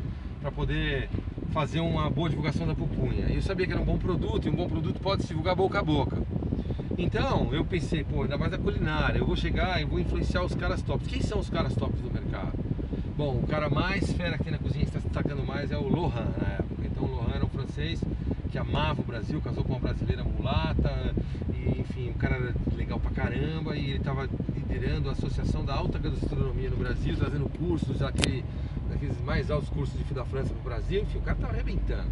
poder fazer uma boa divulgação da pupunha. Eu sabia que era um bom produto e um bom produto pode se divulgar boca a boca. Então eu pensei, pô, ainda mais a culinária, eu vou chegar e vou influenciar os caras tops. Quem são os caras tops do mercado? Bom, o cara mais fera aqui na cozinha que está se destacando mais é o Lohan na época. Então o Lohan era um francês que amava o Brasil, casou com uma brasileira mulata, e, enfim, o cara era legal pra caramba e ele estava liderando a Associação da Alta Gastronomia no Brasil, trazendo cursos, aquele aqueles mais altos cursos de fio da França pro Brasil, enfim, o cara tava arrebentando.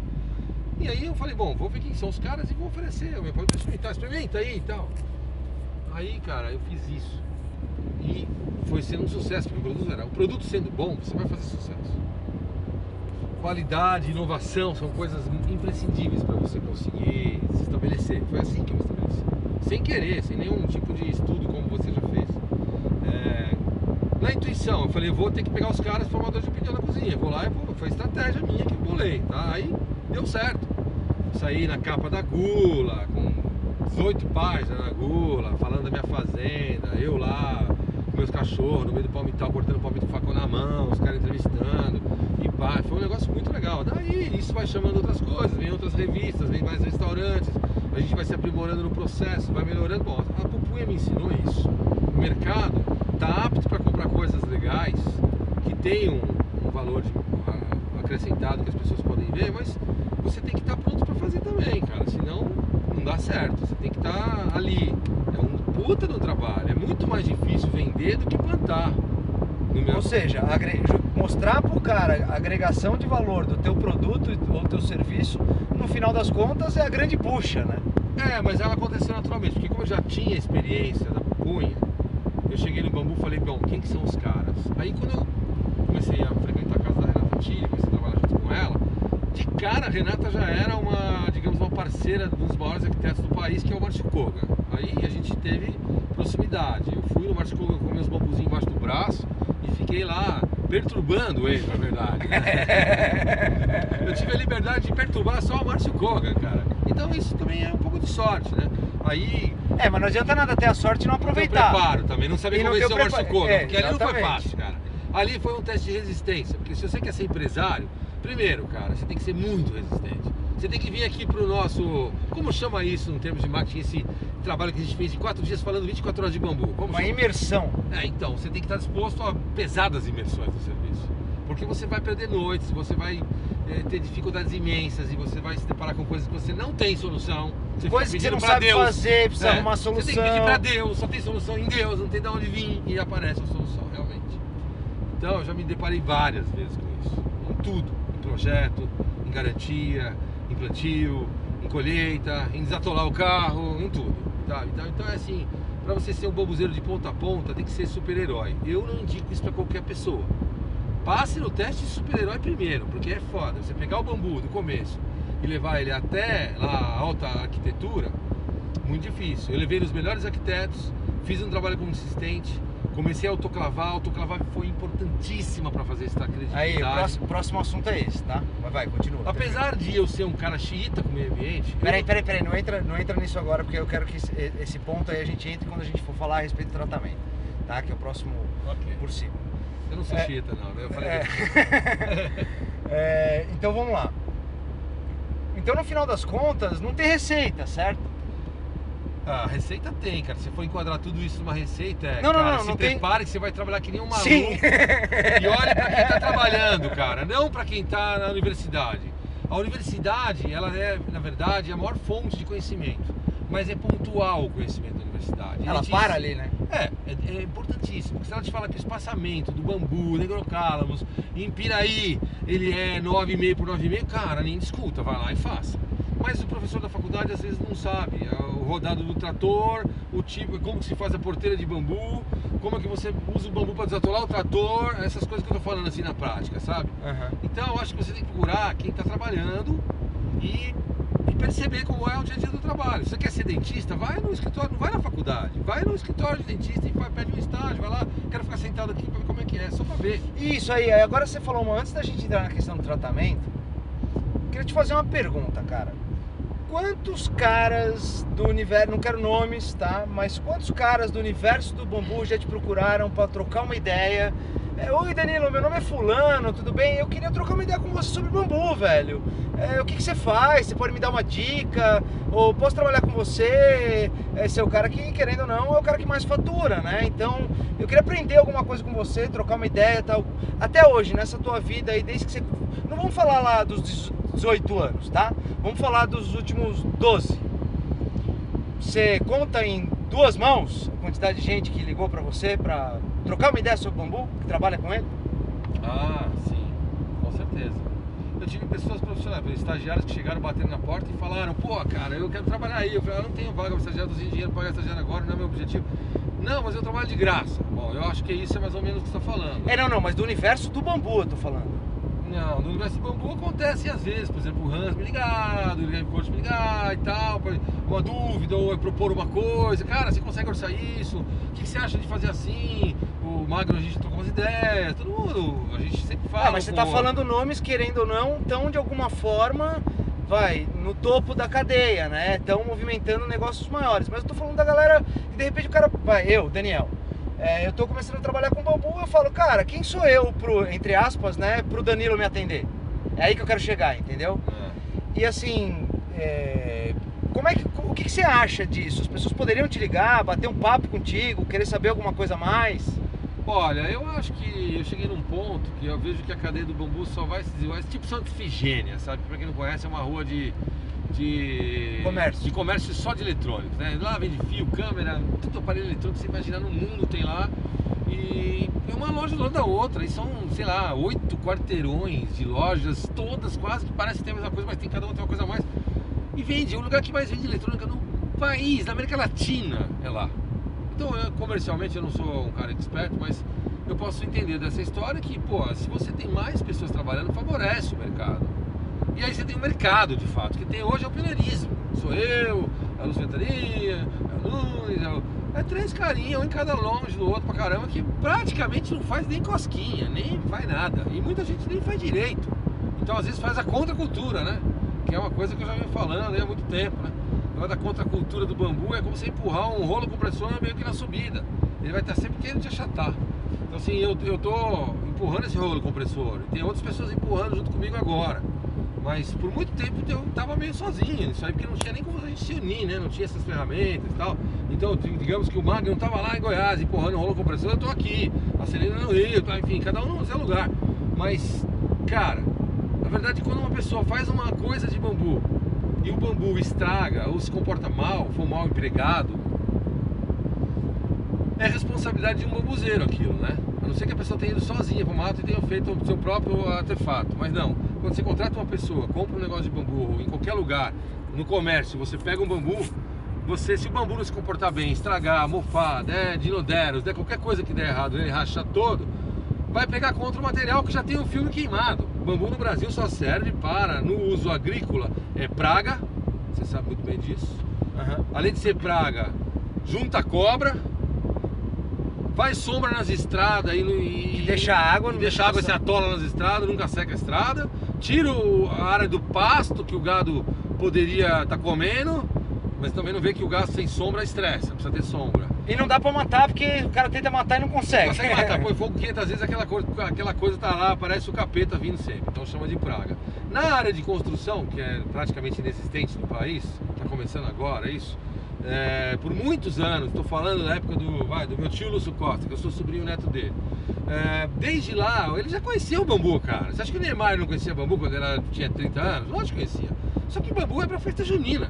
E aí eu falei, bom, vou ver quem são os caras e vou oferecer, meu pode experimentar, experimenta aí e tal. Aí, cara, eu fiz isso. E foi sendo um sucesso, porque o produto era. O produto sendo bom, você vai fazer sucesso. Qualidade, inovação são coisas imprescindíveis para você conseguir se estabelecer. Foi assim que eu me estabeleci. Sem querer, sem nenhum tipo de estudo como você já fez. Na intuição, eu falei, vou ter que pegar os caras formadores de opinião na cozinha. Vou lá e vou, foi estratégia minha que eu bolei, tá? Aí deu certo. Saí na capa da Gula, com 18 páginas na Gula, falando da minha fazenda, eu lá, com meus cachorros, no meio do palmital, cortando palmito com facão na mão, os caras entrevistando, e pá, foi um negócio muito legal. daí isso vai chamando outras coisas, vem outras revistas, vem mais restaurantes, a gente vai se aprimorando no processo, vai melhorando. Bom, a Pupunha me ensinou isso. O mercado está apto para comprar coisas legais, que tenham um, valor de, uh, acrescentado que as pessoas podem ver, mas você tem que estar tá pronto para fazer também, cara. Senão não dá certo. Você tem que estar tá ali. É um puta no trabalho. É muito mais difícil vender do que plantar. Ou seja, mostrar pro cara a agregação de valor do teu produto ou teu serviço, no final das contas é a grande puxa, né? É, mas ela aconteceu naturalmente, porque como eu já tinha experiência da pupunha, eu cheguei no bambu e falei, bom, quem que são os caras? Aí quando eu comecei a frequentar a casa da Renata Tiri, comecei a trabalhar junto com ela, de cara a Renata já era uma, digamos, uma parceira dos maiores arquitetos do país, que é o Márcio Koga. Aí a gente teve proximidade. Eu fui no Márcio Koga com meus bambuzinhos embaixo do braço e fiquei lá perturbando ele, na verdade. eu tive a liberdade de perturbar só o Márcio Koga, cara. Então isso também é um pouco de sorte, né? Aí. É, mas não adianta nada ter a sorte e não aproveitar. Eu preparo também, não saber convencer o Márcio Koga, é, porque ali não foi fácil, cara. Ali foi um teste de resistência, porque se você quer ser empresário, primeiro, cara, você tem que ser muito resistente. Você tem que vir aqui pro nosso. Como chama isso em termos de marketing, esse trabalho que a gente fez em quatro dias falando 24 horas de bambu? Como Uma chama? imersão. É, então, você tem que estar disposto a pesadas imersões do serviço. Porque você vai perder noites, você vai ter dificuldades imensas e você vai se deparar com coisas que você não tem solução. Você coisas que você não sabe Deus. fazer, precisa é, arrumar solução. Você tem que pedir pra Deus, só tem solução em Deus, não tem de onde vir e aparece a solução, realmente. Então, eu já me deparei várias vezes com isso. Em tudo. Em projeto, em garantia, em plantio, em colheita, em desatolar o carro, em tudo. Tá? Então, então é assim, para você ser um bambuzeiro de ponta a ponta, tem que ser super-herói. Eu não indico isso para qualquer pessoa. Passe no teste de super-herói primeiro, porque é foda. Você pegar o bambu do começo e levar ele até lá, a alta arquitetura, muito difícil. Eu levei os melhores arquitetos, fiz um trabalho consistente, Comecei a autoclavar, a autoclavar foi importantíssima para fazer essa credibilidade. Aí, o próximo, próximo, assunto é esse, tá? Vai, vai, continua. Apesar de eu ser um cara xiita com o meio ambiente... Peraí, eu... peraí, peraí, não entra, não entra nisso agora, porque eu quero que esse, esse, ponto aí a gente entre quando a gente for falar a respeito do tratamento, tá? Que é o próximo okay. por cima. Eu não sou é... xiita, não, eu falei... É... é... Então vamos lá. Então no final das contas, não tem receita, certo? A receita tem, cara. Se for enquadrar tudo isso numa receita, é, não, cara, não, não, se não prepare tem... que você vai trabalhar que nem um maluco. Sim. E olha para quem tá trabalhando, cara, não para quem tá na universidade. A universidade, ela é, na verdade, a maior fonte de conhecimento, mas é pontual o conhecimento da universidade. Ela para ali, né? É, é, é, importantíssimo, porque se ela te fala que o espaçamento do bambu, negrocálamos, em Piraí, ele é 9,5 por 9,5, cara, nem discuta, vai lá e faça. Mas o professor da faculdade às vezes não sabe é o rodado do trator, o tipo, como se faz a porteira de bambu, como é que você usa o bambu para desatolar o trator, essas coisas que eu tô falando assim na prática, sabe? Uhum. Então eu acho que você tem que procurar quem está trabalhando e, e, perceber como é o dia a dia do trabalho. Você quer ser dentista? Vai no escritório, não vai na faculdade, vai no escritório de dentista e vai, pede um estágio, vai lá, quero ficar sentado aqui para ver como é que é, só para ver. Isso aí, agora você falou antes da gente entrar na questão do tratamento, queria te fazer uma pergunta, cara quantos caras do universo, não quero nomes, tá? Mas quantos caras do universo do bambu já te procuraram para trocar uma ideia? É, Oi Danilo, meu nome é Fulano, tudo bem? Eu queria trocar uma ideia com você sobre bambu, velho. É, o que, que, você faz? Você pode me dar uma dica? Ou posso trabalhar com você? Esse é o cara que, querendo ou não, é o cara que mais fatura, né? Então, eu queria aprender alguma coisa com você, trocar uma ideia tal. Até hoje, nessa tua vida aí, desde que você. Não vamos falar lá dos 18 anos, tá? Vamos falar dos últimos 12. Você conta em duas mãos a quantidade de gente que ligou para você para trocar uma ideia sobre bambu, que trabalha com ele? Ah, sim, com certeza. Eu tive pessoas profissionais, estagiários que chegaram batendo na porta e falaram: pô, cara, eu quero trabalhar aí. Eu falei: eu não tenho vaga para estagiário, não tenho dinheiro para pagar estagiário agora, não é meu objetivo. Não, mas eu trabalho de graça. Bom, eu acho que isso é mais ou menos o que você está falando. É, não, não, mas do universo do bambu eu tô falando. Não, no universo do bambu acontece às vezes, por exemplo, o Hans me ligar, o Guilherme Cortes me ligar e tal, uma dúvida ou é propor uma coisa, cara, você consegue orçar isso? O que você acha de fazer assim? O Magro a gente trocou umas ideias, todo mundo, a gente sempre fala. Ah, mas você tá falando nomes, querendo ou não, então de alguma forma vai no topo da cadeia, né? Estão movimentando negócios maiores. Mas eu tô falando da galera que de repente o cara. Vai, eu, Daniel é, eu tô começando a trabalhar com bambu, eu falo, cara, quem sou eu pro, entre aspas, né, pro Danilo me atender? É aí que eu quero chegar, entendeu? É. E assim, é, como é que, o que, que você acha disso? As pessoas poderiam te ligar, bater um papo contigo, querer saber alguma coisa a mais? Olha, eu acho que eu cheguei num ponto que eu vejo que a cadeia do bambu só vai se desenvolver, tipo Santa Ifigênia, sabe? Pra quem não conhece, é uma rua de, de Comércio. de comércio só de eletrônicos, né? Lá vende fio, câmera, tudo aparelho eletrônico que você imaginar no mundo tem lá. E é uma loja do lado da outra, e são, sei lá, oito quarteirões de lojas, todas quase que parecem ter a mesma coisa, mas tem cada uma tem uma coisa a mais. E vende, é o lugar que mais vende eletrônica no país, na América Latina, é lá. Então, eu, comercialmente, eu não sou um cara expert, mas eu posso entender dessa história que, pô, se você tem mais pessoas trabalhando, favorece o mercado. E aí você tem o mercado, de fato, que tem hoje é o pioneirismo. Sou eu, a Luz Ventania, a Nunes, é, o- é três carinhas, um em cada longe do outro pra caramba, que praticamente não faz nem cosquinha, nem faz nada. E muita gente nem faz direito. Então, às vezes, faz a contracultura, né? Que é uma coisa que eu já venho falando há muito tempo, né? Negócio da contracultura do bambu é como você empurrar um rolo compressor meio que na subida. Ele vai estar sempre querendo te achatar. Então assim, eu, eu tô empurrando esse rolo compressor. E tem outras pessoas empurrando junto comigo agora. Mas por muito tempo eu tava meio sozinho nisso aí, porque não tinha nem como a gente se unir, né? Não tinha essas ferramentas e tal. Então, digamos que o Magno tava lá em Goiás empurrando o rolo compressor, eu tô aqui, a Celina no Rio, tá? enfim, cada um no seu lugar. Mas, cara, na verdade, quando uma pessoa faz uma coisa de bambu e o bambu estraga ou se comporta mal, for mal empregado, é responsabilidade de um bambuzeiro aquilo, né? A não ser que a pessoa tenha ido sozinha para o mato e tenha feito o seu próprio artefato. Mas não, quando você contrata uma pessoa, compra um negócio de bambu em qualquer lugar, no comércio, você pega um bambu, você, se o bambu não se comportar bem, estragar, mofar, der dinoderos, der qualquer coisa que der errado, ele rachar todo, vai pegar contra o material que já tem um filme queimado. O bambu no Brasil só serve para, no uso agrícola, é praga, você sabe muito bem disso. Além de ser praga, junta cobra, faz sombra nas estradas e, e- E deixa água, e não deixa deixa água se atola nas estradas, nunca seca a estrada, tira a área do pasto que o gado poderia estar comendo, mas também não vê que o gado sem sombra estressa, precisa ter sombra. E não dá pra matar porque o cara tenta matar e não consegue. Consegue matar, põe fogo quente, às vezes aquela coisa, aquela coisa tá lá, parece o capeta vindo sempre, então chama de praga. Na área de construção, que é praticamente inexistente no país, está começando agora isso, é, por muitos anos, estou falando da época do, vai, do meu tio Lúcio Costa, que eu sou sobrinho neto dele. É, desde lá, ele já conhecia o bambu, cara. Você acha que o Neymar não conhecia bambu quando ele tinha 30 anos? Lógico que conhecia. Só que bambu é para festa junina.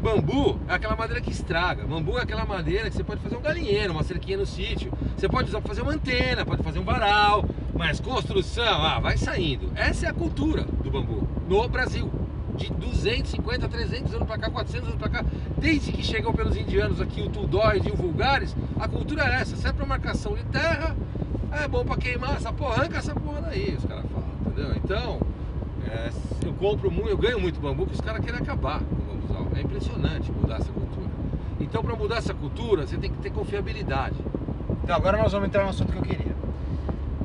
Bambu é aquela madeira que estraga. Bambu é aquela madeira que você pode fazer um galinheiro, uma cerquinha no sítio. Você pode usar para fazer uma antena, pode fazer um varal. Mas construção, ah, vai saindo. Essa é a cultura do bambu no Brasil. De 250, 300 anos para cá, 400 anos para cá. Desde que chegou pelos indianos aqui o Tudóide e o Vulgares, a cultura é essa. Serve para marcação de terra, é bom para queimar essa porra, arranca essa porra daí, os caras falam, entendeu? Então, é, eu compro muito, eu ganho muito bambu que os caras querem acabar com o bambuzal. É impressionante mudar essa cultura. Então, para mudar essa cultura, você tem que ter confiabilidade. Então agora nós vamos entrar no assunto que eu queria.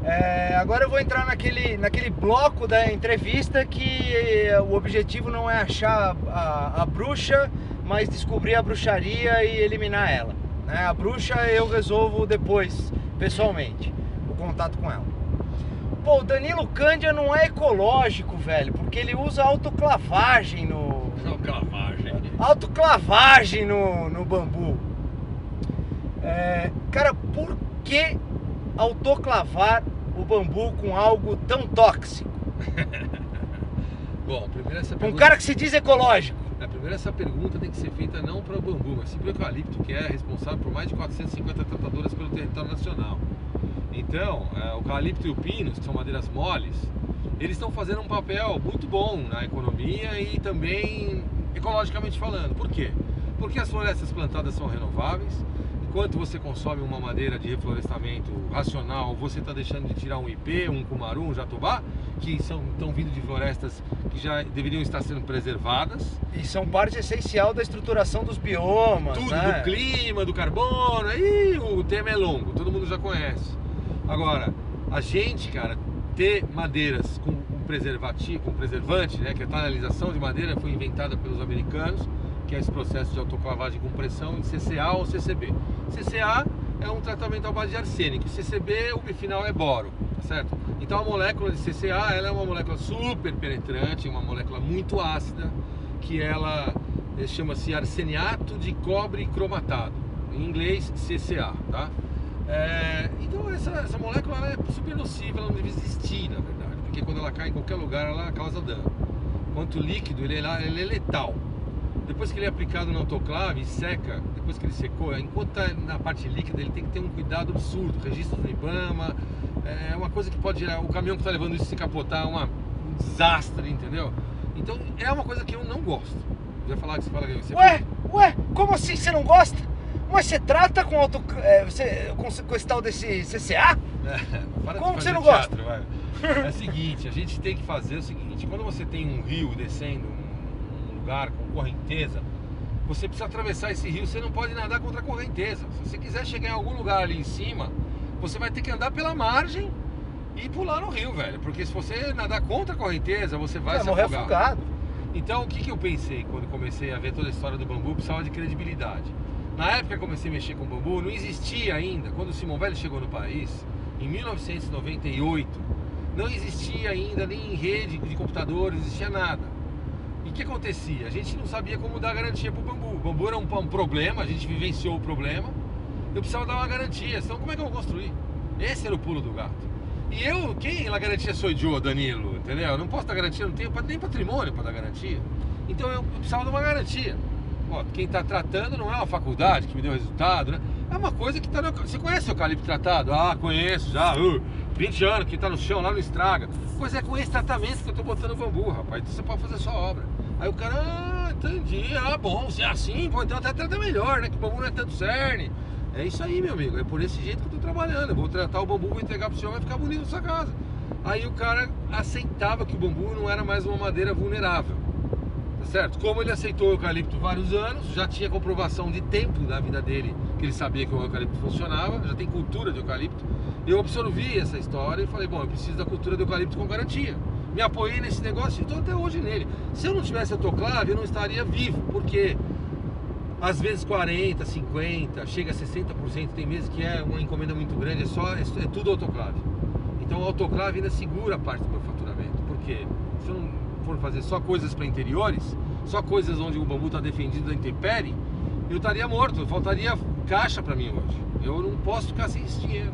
É, agora eu vou entrar naquele, naquele bloco da entrevista que eh, o objetivo não é achar a, a bruxa, mas descobrir a bruxaria e eliminar ela. né? A bruxa eu resolvo depois, pessoalmente, o contato com ela. Pô, o Danilo Cândia não é ecológico, velho, porque ele usa autoclavagem no, Não, clavagem. autoclavagem no, no bambu. É, cara, por que autoclavar o bambu com algo tão tóxico? Bom, primeiro essa Com um pergunta. cara que se diz ecológico. É, primeiro essa pergunta tem que ser feita não para o bambu, mas sim para o eucalipto, que é responsável por mais de 450 tratadoras pelo território nacional. Então, é, o eucalipto e o pinus, que são madeiras moles, eles estão fazendo um papel muito bom na economia e também ecologicamente falando. Por quê? Porque as florestas plantadas são renováveis. Enquanto você consome uma madeira de reflorestamento racional, você está deixando de tirar um IP, um cumaru, um jatobá, que são, estão vindo de florestas que já deveriam estar sendo preservadas. E são parte essencial da estruturação dos biomas. Tudo né? do clima, do carbono, aí o tema é longo, todo mundo já conhece. Agora, a gente, cara, ter madeiras com um preservativo, com preservante, né, que a tonalização de madeira foi inventada pelos americanos, que é esse processo de autoclavagem com pressão em CCA ou CCB. CCA é um tratamento à base de arsênico. CCB, o final é boro, tá certo? Então a molécula de CCA, ela é uma molécula super penetrante, uma molécula muito ácida, que ela eh, chama-se arseniato de cobre cromatado, em inglês CCA, tá? É, então essa, essa molécula é super nociva, ela não deve existir, na verdade, porque quando ela cai em qualquer lugar ela causa dano. Quanto líquido, ele é, ele é letal. Depois que ele é aplicado no autoclave e seca, depois que ele secou, enquanto está na parte líquida, ele tem que ter um cuidado absurdo. Registro do IBAMA, é uma coisa que pode gerar. O caminhão que está levando isso se capotar é uma, um desastre, entendeu? Então é uma coisa que eu não gosto. Já falar que você fala que você. Ué, ué, como assim você não gosta? Mas você trata com, auto, é, você, com, com esse tal desse CCA? É, Como você não teatro, vai. É o seguinte, a gente tem que fazer o seguinte, quando você tem um rio descendo lugar com correnteza, você precisa atravessar esse rio, você não pode nadar contra a correnteza. Se você quiser chegar em algum lugar ali em cima, você vai ter que andar pela margem e pular no rio, velho. Porque se você nadar contra a correnteza, você vai Vai se morrer afogar. afogado. Então, o que, que eu pensei quando comecei a ver toda a história do bambu? Precisava de credibilidade. Na época que eu comecei a mexer com bambu, não existia ainda, quando o Simão Velho chegou no país, em 1998, não existia ainda nem rede de computadores, não existia nada. E o que acontecia? A gente não sabia como dar garantia para o bambu. O bambu era um, um problema, a gente vivenciou o problema. Eu precisava dar uma garantia, senão como é que eu vou construir? Esse era o pulo do gato. E eu, quem na garantia sou eu, Danilo, entendeu? Eu não posso dar garantia, não tenho nem patrimônio para dar garantia. Então eu precisava de uma garantia. Ó, quem está tratando não é uma faculdade que me deu resultado, né? É uma coisa que está no... Você conhece o eucalipto tratado? Ah, conheço já. Uh, 20 anos que está no chão, lá não estraga. Pois é, com esse tratamento que eu estou botando bambu, rapaz. Então você pode fazer a sua obra. Aí o cara, ah, entendi. Ah, bom, se é assim, pô, então até trata melhor, né? Que o bambu não é tanto cerne. É isso aí, meu amigo. É por esse jeito que eu tô trabalhando. Eu vou tratar o bambu, vou entregar pro senhor, vai ficar bonito na sua casa. Aí o cara aceitava que o bambu não era mais uma madeira vulnerável. Tá certo? Como ele aceitou o eucalipto vários anos, já tinha comprovação de tempo da vida dele, que ele sabia que o eucalipto funcionava, já tem cultura de eucalipto. Eu absorvi essa história e falei, bom, eu preciso da cultura do eucalipto com garantia. Me apoiei nesse negócio e estou até hoje nele. Se eu não tivesse autoclave, eu não estaria vivo, porque às vezes 40, 50, chega a 60%, tem meses que é uma encomenda muito grande, é só é, é tudo autoclave. Então o autoclave ainda segura parte do meu faturamento, porque se eu não for fazer só coisas para interiores, só coisas onde o bambu está defendido da intempérie, eu estaria morto, faltaria caixa para mim hoje. Eu não posso ficar sem esse dinheiro.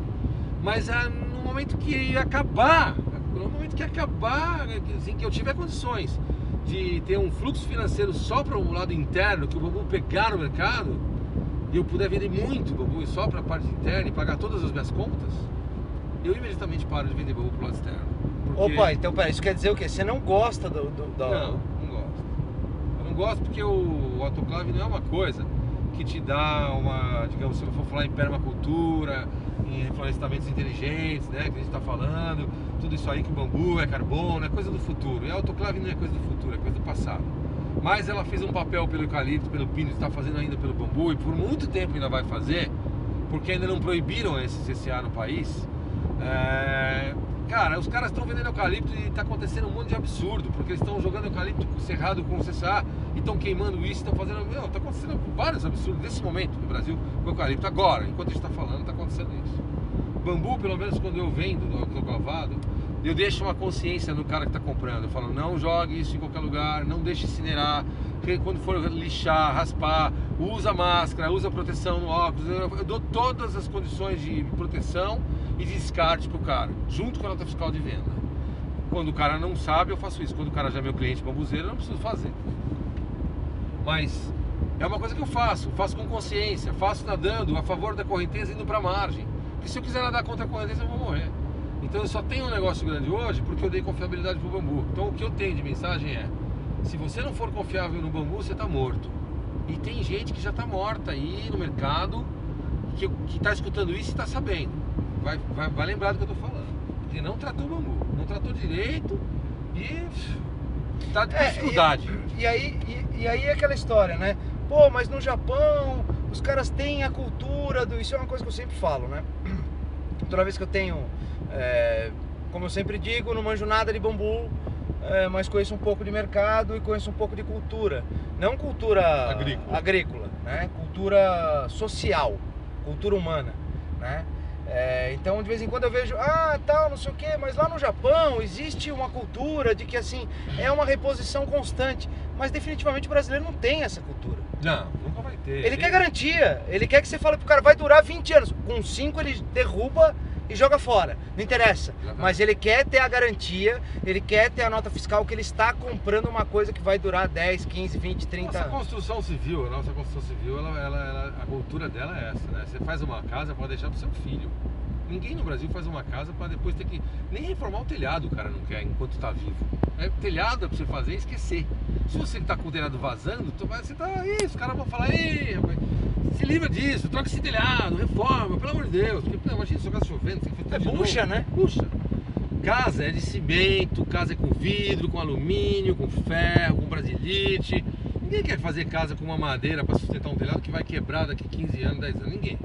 Mas ah, no momento que acabar, no momento que acabar, assim, que eu tiver condições de ter um fluxo financeiro só para o lado interno, que o bambu pegar no mercado, e eu puder vender muito bambu só para a parte interna e pagar todas as minhas contas, eu imediatamente paro de vender bambu para o lado externo. Porque- Opa, então pera, isso quer dizer o quê? Você não gosta do. do- da- Não, não gosto. Eu não gosto porque o, o autoclave não é uma coisa que te dá uma, digamos, se eu for falar em permacultura, em reflorestamentos inteligentes, né, que a gente está falando, tudo isso aí que o bambu é carbono, é coisa do futuro. E a autoclave não é coisa do futuro, é coisa do passado. Mas ela fez um papel pelo eucalipto, pelo pino, está fazendo ainda pelo bambu e por muito tempo ainda vai fazer, porque ainda não proibiram esse CCA no país. É, Cara, os caras estão vendendo eucalipto e está acontecendo um monte de absurdo, porque eles estão jogando eucalipto cerrado com o CCA e estão queimando isso, estão fazendo. Meu, está acontecendo vários absurdos nesse momento no Brasil com eucalipto. Agora, enquanto a gente está falando, está acontecendo isso. Bambu, pelo menos quando eu vendo do autoclavado, eu deixo uma consciência no cara que está comprando. Eu falo, não jogue isso em qualquer lugar, não deixe incinerar. Quando for lixar, raspar, usa máscara, usa proteção no óculos. Eu dou todas as condições de proteção e de descarte pro cara, junto com a nota fiscal de venda. Quando o cara não sabe, eu faço isso. Quando o cara já é meu cliente bambuzeiro, eu não preciso fazer. Mas é uma coisa que eu faço, faço com consciência, faço nadando a favor da correnteza indo para a margem. Porque se eu quiser nadar contra a correnteza, eu vou morrer. Então eu só tenho um negócio grande hoje porque eu dei confiabilidade pro bambu. Então o que eu tenho de mensagem é: se você não for confiável no bambu, você está morto. E tem gente que já está morta aí no mercado que, que tá escutando isso e está sabendo. Vai, vai, vai lembrar do que eu estou falando. Porque não tratou o bambu, não tratou direito e tá de É, dificuldade. E, e aí, e, e aí é aquela história, né? Pô, mas no Japão os caras têm a cultura do. Isso é uma coisa que eu sempre falo, né? Toda vez que eu tenho. é, como eu sempre digo, não manjo nada de bambu, é, mas conheço um pouco de mercado e conheço um pouco de cultura. Não cultura Agrícola. agrícola, né? Cultura social, cultura humana. né? É, então de vez em quando eu vejo, ah, tal, não sei o quê, mas lá no Japão existe uma cultura de que assim é uma reposição constante, mas definitivamente o brasileiro não tem essa cultura. Não, nunca vai ter. Ele quer garantia, ele quer que você fale pro cara, vai durar 20 anos. Com 5 ele derruba e joga fora. Não interessa. Mas ele quer ter a garantia, ele quer ter a nota fiscal que ele está comprando uma coisa que vai durar 10, 15, 20, 30 Nossa anos. construção civil, a nossa construção civil, ela, ela- ela- a cultura dela é essa, né? Você faz uma casa para deixar pro seu filho. Ninguém no Brasil faz uma casa para depois ter que. Nem reformar o telhado o cara não quer enquanto tá vivo. É, telhado é pra você fazer e esquecer. Se você tá com o telhado vazando, você tá. Ih, os caras vão falar, ei, rapaz, se livra disso, troca esse telhado, reforma, pelo amor de Deus. Porque, pô, imagina sua casa chovendo, você tem que fazer É bucha, novo. né? Puxa. Casa é de cimento, casa é com vidro, com alumínio, com ferro, com brasilite. Ninguém quer fazer casa com uma madeira para sustentar um telhado que vai quebrar daqui 15 anos, 10 anos. Ninguém.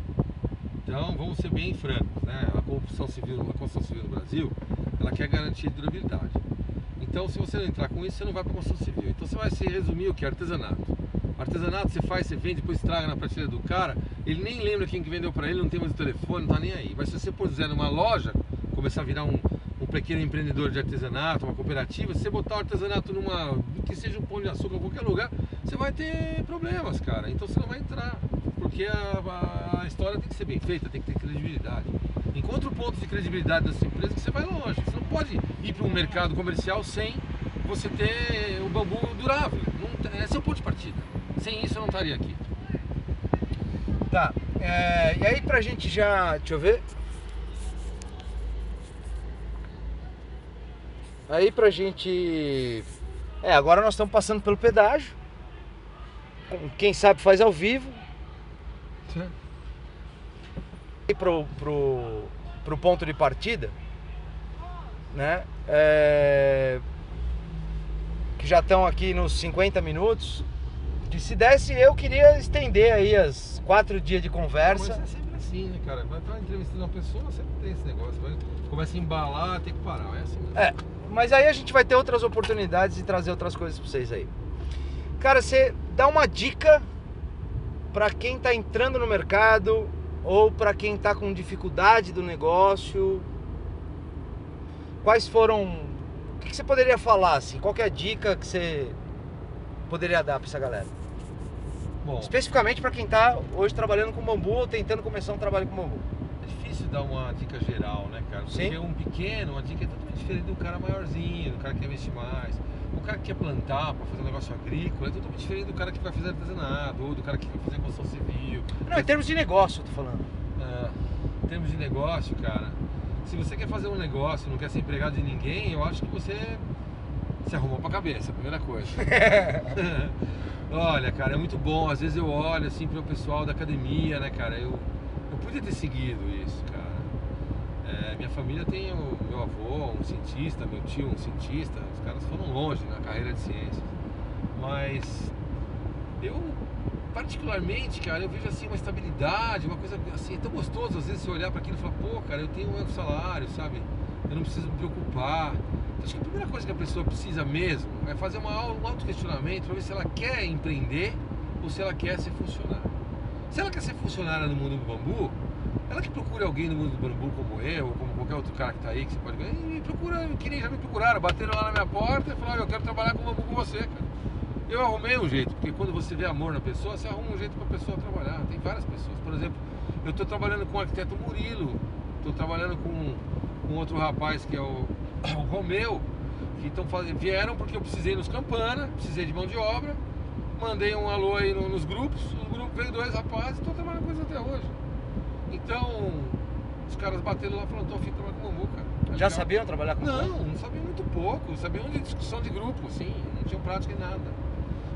Então vamos ser bem francos, né? A construção civil, a construção civil no Brasil, ela quer garantia de durabilidade. Então se você não entrar com isso, você não vai para a construção civil. Então você vai se resumir o que? Artesanato. Artesanato você faz, você vende, depois estraga na prateleira do cara, ele nem lembra quem que vendeu para ele, não tem mais o telefone, não tá nem aí. Mas se você puser numa loja, começar a virar um, um pequeno empreendedor de artesanato, uma cooperativa, se você botar o artesanato numa, que seja um pão de açúcar, qualquer lugar, você vai ter problemas, cara. Então você não vai entrar. Porque a, a- a história tem que ser bem feita, tem que ter credibilidade. Encontre o ponto de credibilidade da sua empresa que você vai longe. Você não pode ir para um mercado comercial sem você ter o bambu durável. Não esse é o ponto de partida. Sem isso eu não estaria aqui. Tá. é, e aí pra gente já. Deixa eu ver. Aí pra gente. É, agora nós estamos passando pelo pedágio. Quem sabe faz ao vivo. E pro, pro, pro ponto de partida, né? É, que já estão aqui nos 50 minutos. Que se desse, eu queria estender aí as quatro dias de Mas conversa. é sempre assim, né, cara? Vai estar entrevistando uma pessoa, sempre tem esse negócio. Vai, começa a embalar, tem que parar. É assim mesmo. É, mas aí a gente vai ter outras oportunidades de trazer outras coisas pra vocês aí. Cara, você dá uma dica pra quem tá entrando no mercado ou pra quem tá com dificuldade do negócio. Quais foram. O que que você poderia falar assim? Qual é a dica que você poderia dar pra essa galera? Bom, Especificamente pra quem tá hoje trabalhando com bambu ou tentando começar um trabalho com bambu. é difícil dar uma dica geral, né, cara? Porque Sim. um pequeno, uma dica é totalmente diferente do cara maiorzinho, do cara que quer investir mais. O cara que quer plantar para fazer um negócio agrícola é totalmente diferente do cara que vai fazer artesanato ou do cara que quer fazer construção civil. Não, em termos de negócio, eu tô falando. Ah, em termos de negócio, cara, se você quer fazer um negócio, não quer ser empregado de ninguém, eu acho que você se arrumou pra cabeça, a primeira coisa. Olha, cara, é muito bom. Às vezes eu olho assim pro pessoal da academia, né, cara? Eu, eu podia ter seguido isso, cara. É, minha família tem o meu avô, um cientista, meu tio, um cientista. Os caras foram longe na carreira de ciências. Mas eu, particularmente, cara, eu vejo assim uma estabilidade, uma coisa assim, é tão gostoso às vezes você olhar para aquilo e falar, pô, cara, eu tenho meu salário, sabe? Eu não preciso me preocupar. Então, acho que a primeira coisa que a pessoa precisa mesmo é fazer uma, um auto-questionamento para ver se ela quer empreender ou se ela quer ser funcionária. Se ela quer ser funcionária no mundo do bambu, ela que procure alguém no mundo do bambu como eu, ou como qualquer outro cara que tá aí, que você pode ganhar, e procura, que nem já me procuraram, bateram lá na minha porta e falaram, eu quero trabalhar com bambu com você, cara. Eu arrumei um jeito, porque quando você vê amor na pessoa, você arruma um jeito para a pessoa trabalhar. Tem várias pessoas. Por exemplo, eu estou trabalhando com o arquiteto Murilo, estou trabalhando com, com outro rapaz que é o, o Romeu, que fazendo, vieram porque eu precisei nos Campana, precisei de mão de obra, mandei um alô aí no- nos grupos, no grupo veio dois rapazes, estou trabalhando com eles até hoje. Então, os caras bateram lá e falaram, tô afim de trabalhar com bambu, cara. É Já legal." sabiam trabalhar com Não, não sabiam muito pouco, sabiam de discussão de grupo, sim, não tinham prática em nada.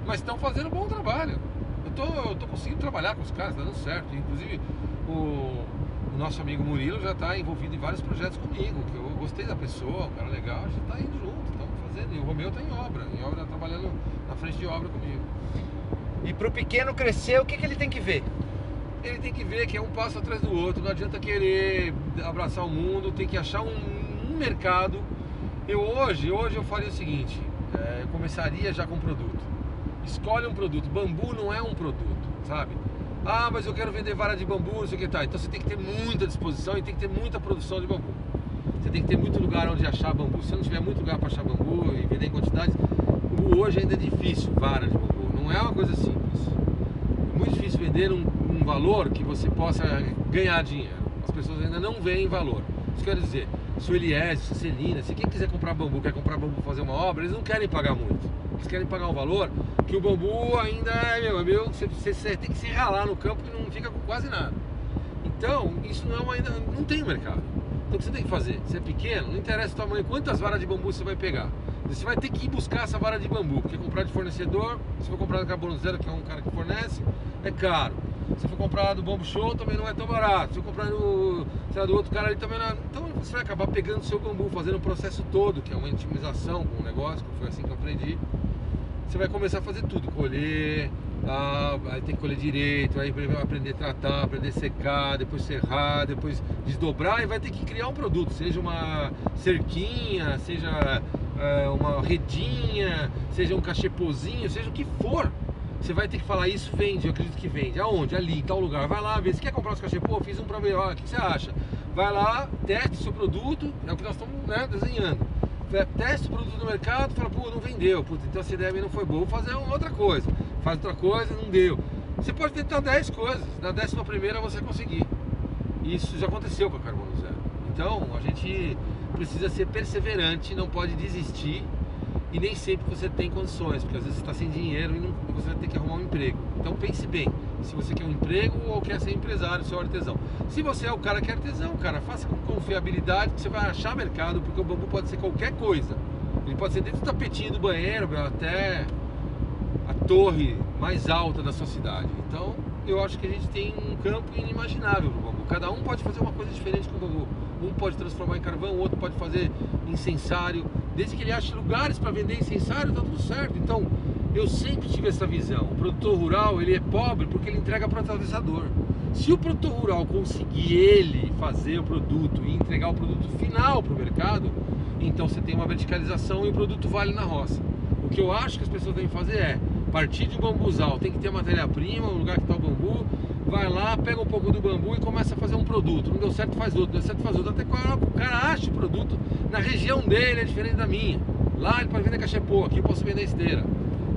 Mas estão fazendo um bom trabalho. Eu tô, eu tô conseguindo trabalhar com os caras, tá dando certo. Inclusive, o, o nosso amigo Murilo já está envolvido em vários projetos comigo, que eu gostei da pessoa, um cara legal, já está indo junto, estamos fazendo. E o Romeu está em obra, em obra, trabalhando na frente de obra comigo. E pro pequeno crescer, o que, que ele tem que ver? Ele tem que ver que é um passo atrás do outro, não adianta querer abraçar o mundo, tem que achar um, um mercado. Eu hoje, hoje eu faria o seguinte, é, eu começaria já com produto. Escolhe um produto. Bambu não é um produto, sabe? Ah, mas eu quero vender vara de bambu, não sei o que tá. Então você tem que ter muita disposição e tem que ter muita produção de bambu. Você tem que ter muito lugar onde achar bambu. Se não tiver muito lugar para achar bambu e vender em quantidades, hoje ainda é difícil vara de bambu. Não é uma coisa simples. É muito difícil vender um, um valor que você possa ganhar dinheiro. As pessoas ainda não veem valor. Isso quer dizer, se o Eliés, se a Celina, se quem quiser comprar bambu, quer comprar bambu fazer uma obra, eles não querem pagar muito. Eles querem pagar um valor que o bambu ainda é meu, é meu você, você, tem que se ralar no campo e não fica com quase nada. Então, isso não é ainda não tem mercado. Então o que você tem que fazer? Se é pequeno, não interessa o tamanho, quantas varas de bambu você vai pegar. Você vai ter que ir buscar essa vara de bambu, porque comprar de fornecedor, se for comprar da Carbono Zero, que é um cara que fornece, é caro. Se for comprar do Bambu Show, também não é tão barato. Se for comprar do, lá, do outro cara ali, também não é. Então você vai acabar pegando o seu bambu, fazendo o processo todo, que é uma intimização com o negócio, que foi assim que eu aprendi. Você vai começar a fazer tudo, colher, aí tem que colher direito, aí aprender a tratar, aprender a secar, depois serrar, depois desdobrar e vai ter que criar um produto, seja uma cerquinha, seja é, uma redinha, seja um cachepozinho, seja o que for. Você vai ter que falar, isso vende, eu acredito que vende. Aonde? Ali, em tal lugar. Vai lá, vê. Se quer comprar os cachepô, fiz um pra ver, o que você acha? Vai lá, teste o seu produto, é o que nós estamos né, desenhando. Teste o produto no mercado, fala, pô, não vendeu, Putz, então essa ideia não foi boa, vou fazer outra coisa. Faz outra coisa, não deu. Você pode tentar 10 coisas, na décima primeira você conseguir. Isso já aconteceu com a Carbono Zero. Então, a gente precisa ser perseverante, não pode desistir e nem sempre você tem condições, porque às vezes você está sem dinheiro e, não, você vai ter que arrumar um emprego. Então pense bem, se você quer um emprego ou quer ser empresário, seu artesão. Se você é o cara que é artesão, cara, faça com confiabilidade que você vai achar mercado, porque o bambu pode ser qualquer coisa. Ele pode ser desde o tapetinho do banheiro até a torre mais alta da sua cidade. Então eu acho que a gente tem um campo inimaginável para o bambu. Cada um pode fazer uma coisa diferente com o bambu. Um pode transformar em carvão, o outro pode fazer incensário. Desde que ele ache lugares para vender incensário, tá tudo certo. Então, eu sempre tive essa visão. O produtor rural, ele é pobre porque ele entrega para o atravessador. Se o produtor rural conseguir ele fazer o produto e entregar o produto final para o mercado, então você tem uma verticalização e o produto vale na roça. O que eu acho que as pessoas devem fazer é partir de bambuzal, tem que ter matéria-prima, o lugar que está o bambu, vai lá, pega um pouco do bambu e começa a fazer um produto. Não deu certo, faz outro, deu certo, faz outro. Até que o cara acha o produto na região dele, é diferente da minha. Lá ele pode vender cachepô, aqui eu posso vender esteira.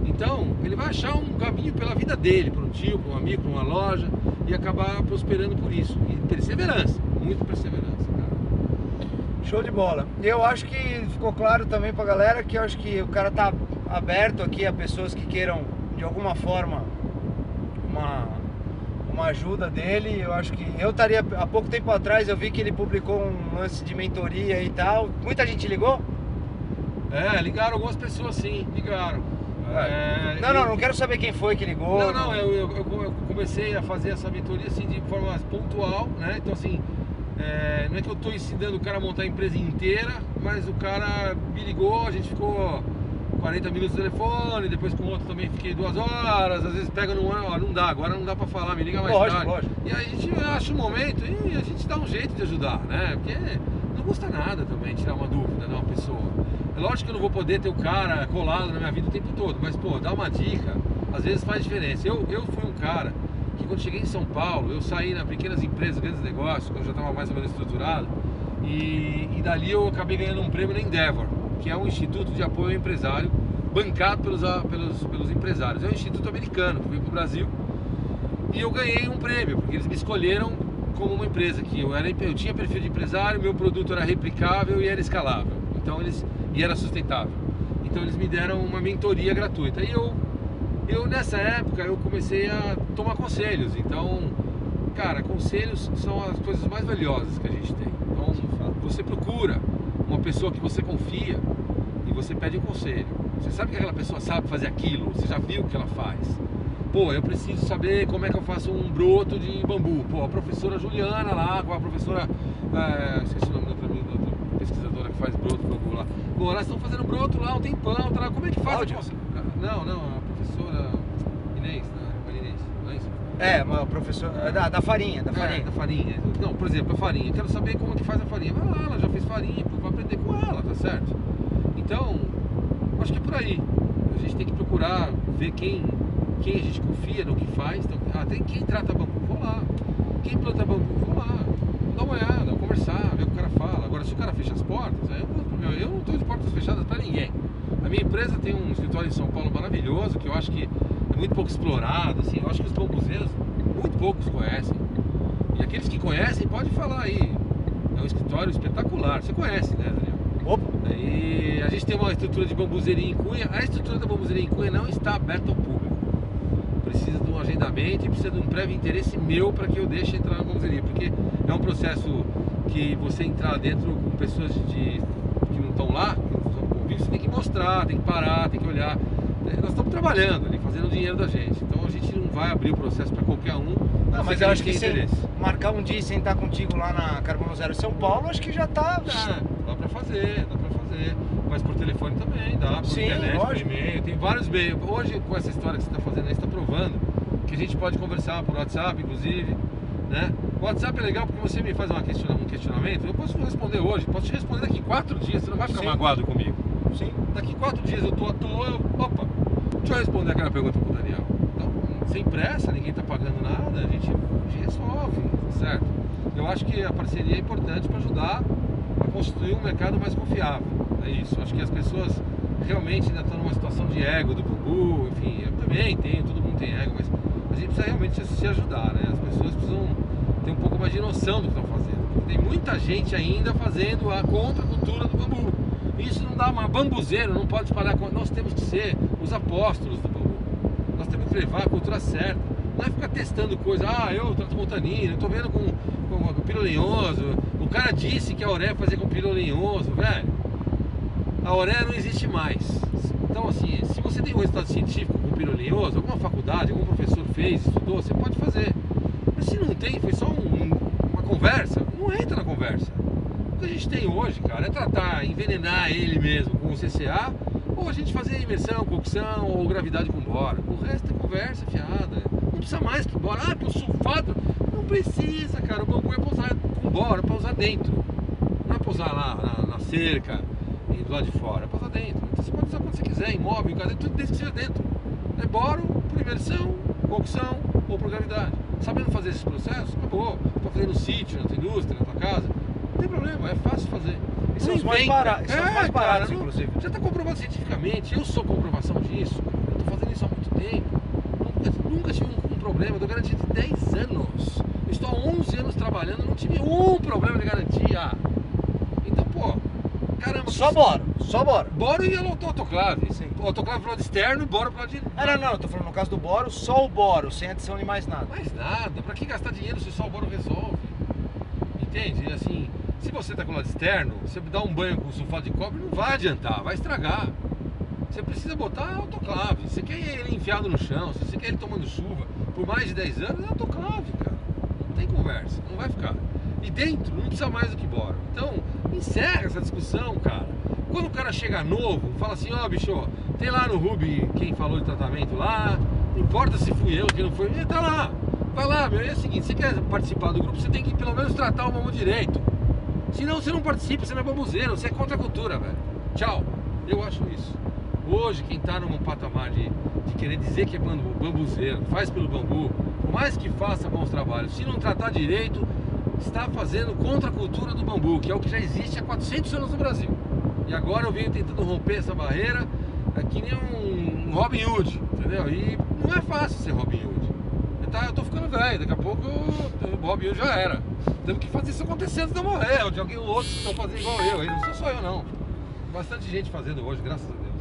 Então, ele vai achar um caminho pela vida dele, para um tio, para um amigo, para uma loja e acabar prosperando por isso. E perseverança, muito perseverança, cara. Show de bola. Eu acho que ficou claro também pra galera que eu acho que o cara tá aberto aqui a pessoas que queiram de alguma forma uma uma ajuda dele. Eu acho que eu estaria há pouco tempo atrás eu vi que ele publicou um lance de mentoria e tal. Muita gente ligou? É, ligaram algumas pessoas sim, ligaram. É, não, não, não quero saber quem foi que ligou. Não, não, eu, eu, eu comecei a fazer essa mentoria assim de forma pontual, né? Então assim, é, não é que eu estou ensinando o cara a montar a empresa inteira, mas o cara me ligou, a gente ficou 40 minutos no telefone, depois com o outro também fiquei duas horas, às vezes pega no ó, não dá, agora não dá pra falar, me liga mais lógico, tarde. Lógico. E aí a gente acha um momento e a gente dá um jeito de ajudar, né? Porque não custa nada também tirar uma dúvida de uma pessoa. É lógico que eu não vou poder ter o cara colado na minha vida o tempo todo, mas pô, dá uma dica, às vezes faz diferença. Eu, eu fui um cara que quando cheguei em São Paulo, eu saí na pequenas empresas, grandes negócios, quando eu já estava mais ou menos estruturado, e, e dali eu acabei ganhando um prêmio na Endeavor, que é um instituto de apoio ao empresário bancado pelos, ah, pelos, pelos empresários. É um instituto americano que veio para o Brasil e eu ganhei um prêmio, porque eles me escolheram como uma empresa que eu, era, eu tinha perfil de empresário, meu produto era replicável e era escalável. Então eles e era sustentável. Então eles me deram uma mentoria gratuita. E eu eu nessa época eu comecei a tomar conselhos. Então, cara, conselhos são as coisas mais valiosas que a gente tem. Então, você procura uma pessoa que você confia e você pede um conselho. Você sabe que aquela pessoa sabe fazer aquilo, você já viu o que ela faz. Pô, eu preciso saber como é que eu faço um broto de bambu. Pô, a professora Juliana lá, com a professora. É, esqueci o nome da da pesquisadora que faz broto de bambu lá. Pô, elas estão fazendo broto lá um tempão, tá lá. Como é que faz? Cláudia? Não, não, a professora Inês, né? Inês, não é? É, uma professora. Da, da farinha, da É, farinha. da farinha. Não, por exemplo, a farinha. Eu quero saber como é que faz a farinha. Vai lá, ela já fez farinha, vai aprender com ela, tá certo? Então, acho que é por aí. A gente tem que procurar ver quem quem a gente confia no que faz. Então, ah, tem quem trata bambu, vou lá. Quem planta bambu, vou lá. Dá uma olhada, conversar, ver o que o cara fala. Agora, se o cara fecha as portas, aí eu, eu não estou de portas fechadas para ninguém. A minha empresa tem um escritório em São Paulo maravilhoso, que eu acho que é muito pouco explorado, assim, eu acho que os bambuzeiros muito poucos conhecem. E aqueles que conhecem, pode falar aí. É um escritório espetacular. Você conhece, né, Daniel? Opa! E a gente tem uma estrutura de bambuzeria em Cunha. A estrutura da bambuzeria em Cunha não está aberta ao público. Precisa de um agendamento e precisa de um prévio interesse meu para que eu deixe entrar na bambuzeria. Porque é um processo que você entrar dentro com pessoas de, que não estão lá, que não estão convívio, você tem que mostrar, tem que parar, tem que olhar. Nós estamos trabalhando fazendo o dinheiro da gente. Então a gente não vai abrir o processo para qualquer um. Não, mas eu acho que sem marcar um dia e sentar contigo lá na Carbono Zero São Paulo, acho que já tá. Dá, dá pra fazer, dá pra fazer. Mas por telefone também, dá, por Sim, internet, lógico. por e-mail. Tem vários meios. Hoje, com essa história que você está fazendo aí, você está provando que a gente pode conversar por WhatsApp, inclusive. Né? O WhatsApp é legal porque você me faz questiona- um questionamento, eu posso responder hoje, posso te responder daqui quatro dias, você não vai ficar Sim. magoado comigo. Sim. Daqui quatro dias eu tô à toa, deixa eu responder aquela pergunta pro Daniel. Então, sem pressa, ninguém tá pagando nada, a gente, a gente resolve, certo? Eu acho que a parceria é importante para ajudar a construir um mercado mais confiável. É isso. Acho que as pessoas realmente ainda estão numa situação de ego do bambu, enfim, eu também tenho, todo mundo tem ego, mas a gente precisa realmente se- ajudar, né? As pessoas precisam ter um pouco mais de noção do que estão fazendo. Porque tem muita gente ainda fazendo a contracultura do bambu. Isso não dá uma bambuzeiro, não pode espalhar. Nós temos que ser os apóstolos do bambu. Nós temos que levar a cultura certa. Não é ficar testando coisa, ah, eu trato montanina, eu tô vendo com, com, com pirolinhoso. O cara disse que a oré fazia com pirolinhoso, velho. A oré não existe mais. Então, assim, se você tem um resultado científico com pirolinhoso, alguma faculdade, algum professor fez, estudou, você pode fazer. Mas se não tem, foi só um- uma conversa, não entra na conversa. O que a gente tem hoje, cara, é tratar, envenenar ele mesmo com o CCA, ou a gente fazer imersão, cocção ou gravidade com bora. O resto é conversa fiada. Não precisa mais que bora. Ah, que o sulfato. Não precisa, cara. O bambu é pra usar com bora, é pra usar dentro. Não é pra usar lá na, na cerca e do lado de fora, é pra usar dentro. Então você pode usar quando você quiser, imóvel, cadê, tudo desde que seja dentro. É boro por imersão, cocção ou por gravidade. Sabendo fazer esses processos, acabou. Pra fazer no sítio, na tua indústria, na tua casa. Não tem problema, é fácil fazer. E são os mais são os mais É, baratos, cara, não- inclusive. Já está comprovado cientificamente, eu sou comprovação disso. Eu estou fazendo isso há muito tempo. Nunca, nunca tive um, um problema, eu dou garantia de 10 anos. Eu estou há 11 anos trabalhando, não tive um problema de garantia. Então, pô, caramba. Só que- bora, só bora. Boro e auto- autoclave. Sim. Autoclave pro lado externo e boro pro lado de. Ah, não, não, eu tô falando no caso do boro, só o boro, sem adição de mais nada. Mais nada, pra que gastar dinheiro se só o boro resolve? Entende? Assim, se você tá com o lado externo, você dá um banho com sulfato de cobre, não vai adiantar, vai estragar. Você precisa botar autoclave. Você quer ele enfiado no chão, se você quer ele tomando chuva por mais de 10 anos, é autoclave, cara. Não tem conversa, não vai ficar. E dentro não precisa mais do que boro. Então, encerra essa discussão, cara. Quando o cara chega novo, fala assim, ó bicho, tem lá no Ruby quem falou de tratamento lá, não importa se fui eu, quem não foi, tá lá. Vai lá, meu, é o seguinte, você quer participar do grupo, você tem que pelo menos tratar o bambu direito. Senão você não participa, você não é bambuzeiro, você é contra a cultura, velho. Tchau. Eu acho isso. Hoje, quem tá num patamar de, de querer dizer que é bambu, bambuzeiro, faz pelo bambu, por mais que faça bons trabalhos, se não tratar direito, está fazendo contra a cultura do bambu, que é o que já existe há 400 anos no Brasil. E agora eu venho tentando romper essa barreira, é que nem um, Robin Hood, entendeu? E não é fácil ser Robin Hood. Eu, tá, eu tô ficando velho, daqui a pouco o Robin Hood já era. Temos que fazer isso acontecer antes de eu morrer, ou de alguém ou outro que estão fazendo igual eu. E não sou só eu não. Bastante gente fazendo hoje, graças a Deus.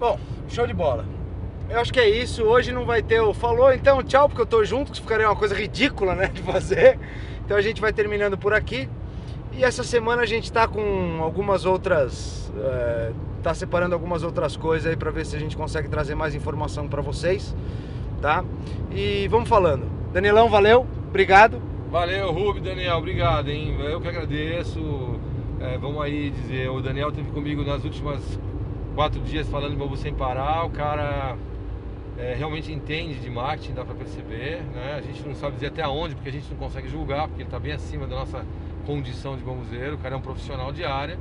Bom, show de bola. Eu acho que é isso. Hoje não vai ter o falou, então tchau, porque eu tô junto, que ficaria uma coisa ridícula, né, de fazer. Então a gente vai terminando por aqui. E essa semana a gente tá com algumas outras. é, tá separando algumas outras coisas aí pra ver se a gente consegue trazer mais informação pra vocês, tá? E vamos falando. Danilão, valeu, obrigado. Valeu, Rubi, Daniel, obrigado, hein? Eu que agradeço. É, vamos aí dizer, o Daniel esteve comigo nas últimas quatro dias falando bambu sem parar. O cara é, realmente entende de marketing, dá pra perceber, né? A gente não sabe dizer até onde, porque a gente não consegue julgar, porque ele tá bem acima da nossa condição de bambuzeiro. O cara é um profissional de área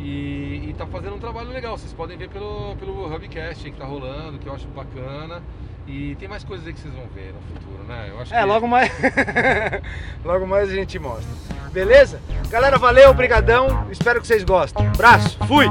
e, e tá fazendo um trabalho legal. Vocês podem ver pelo, pelo Hubcast que tá rolando, que eu acho bacana. E tem mais coisas aí que vocês vão ver no futuro, né? Eu acho é, que... logo mais. logo mais a gente mostra. Beleza? Galera, valeu, brigadão. Espero que vocês gostem. Abraço, fui!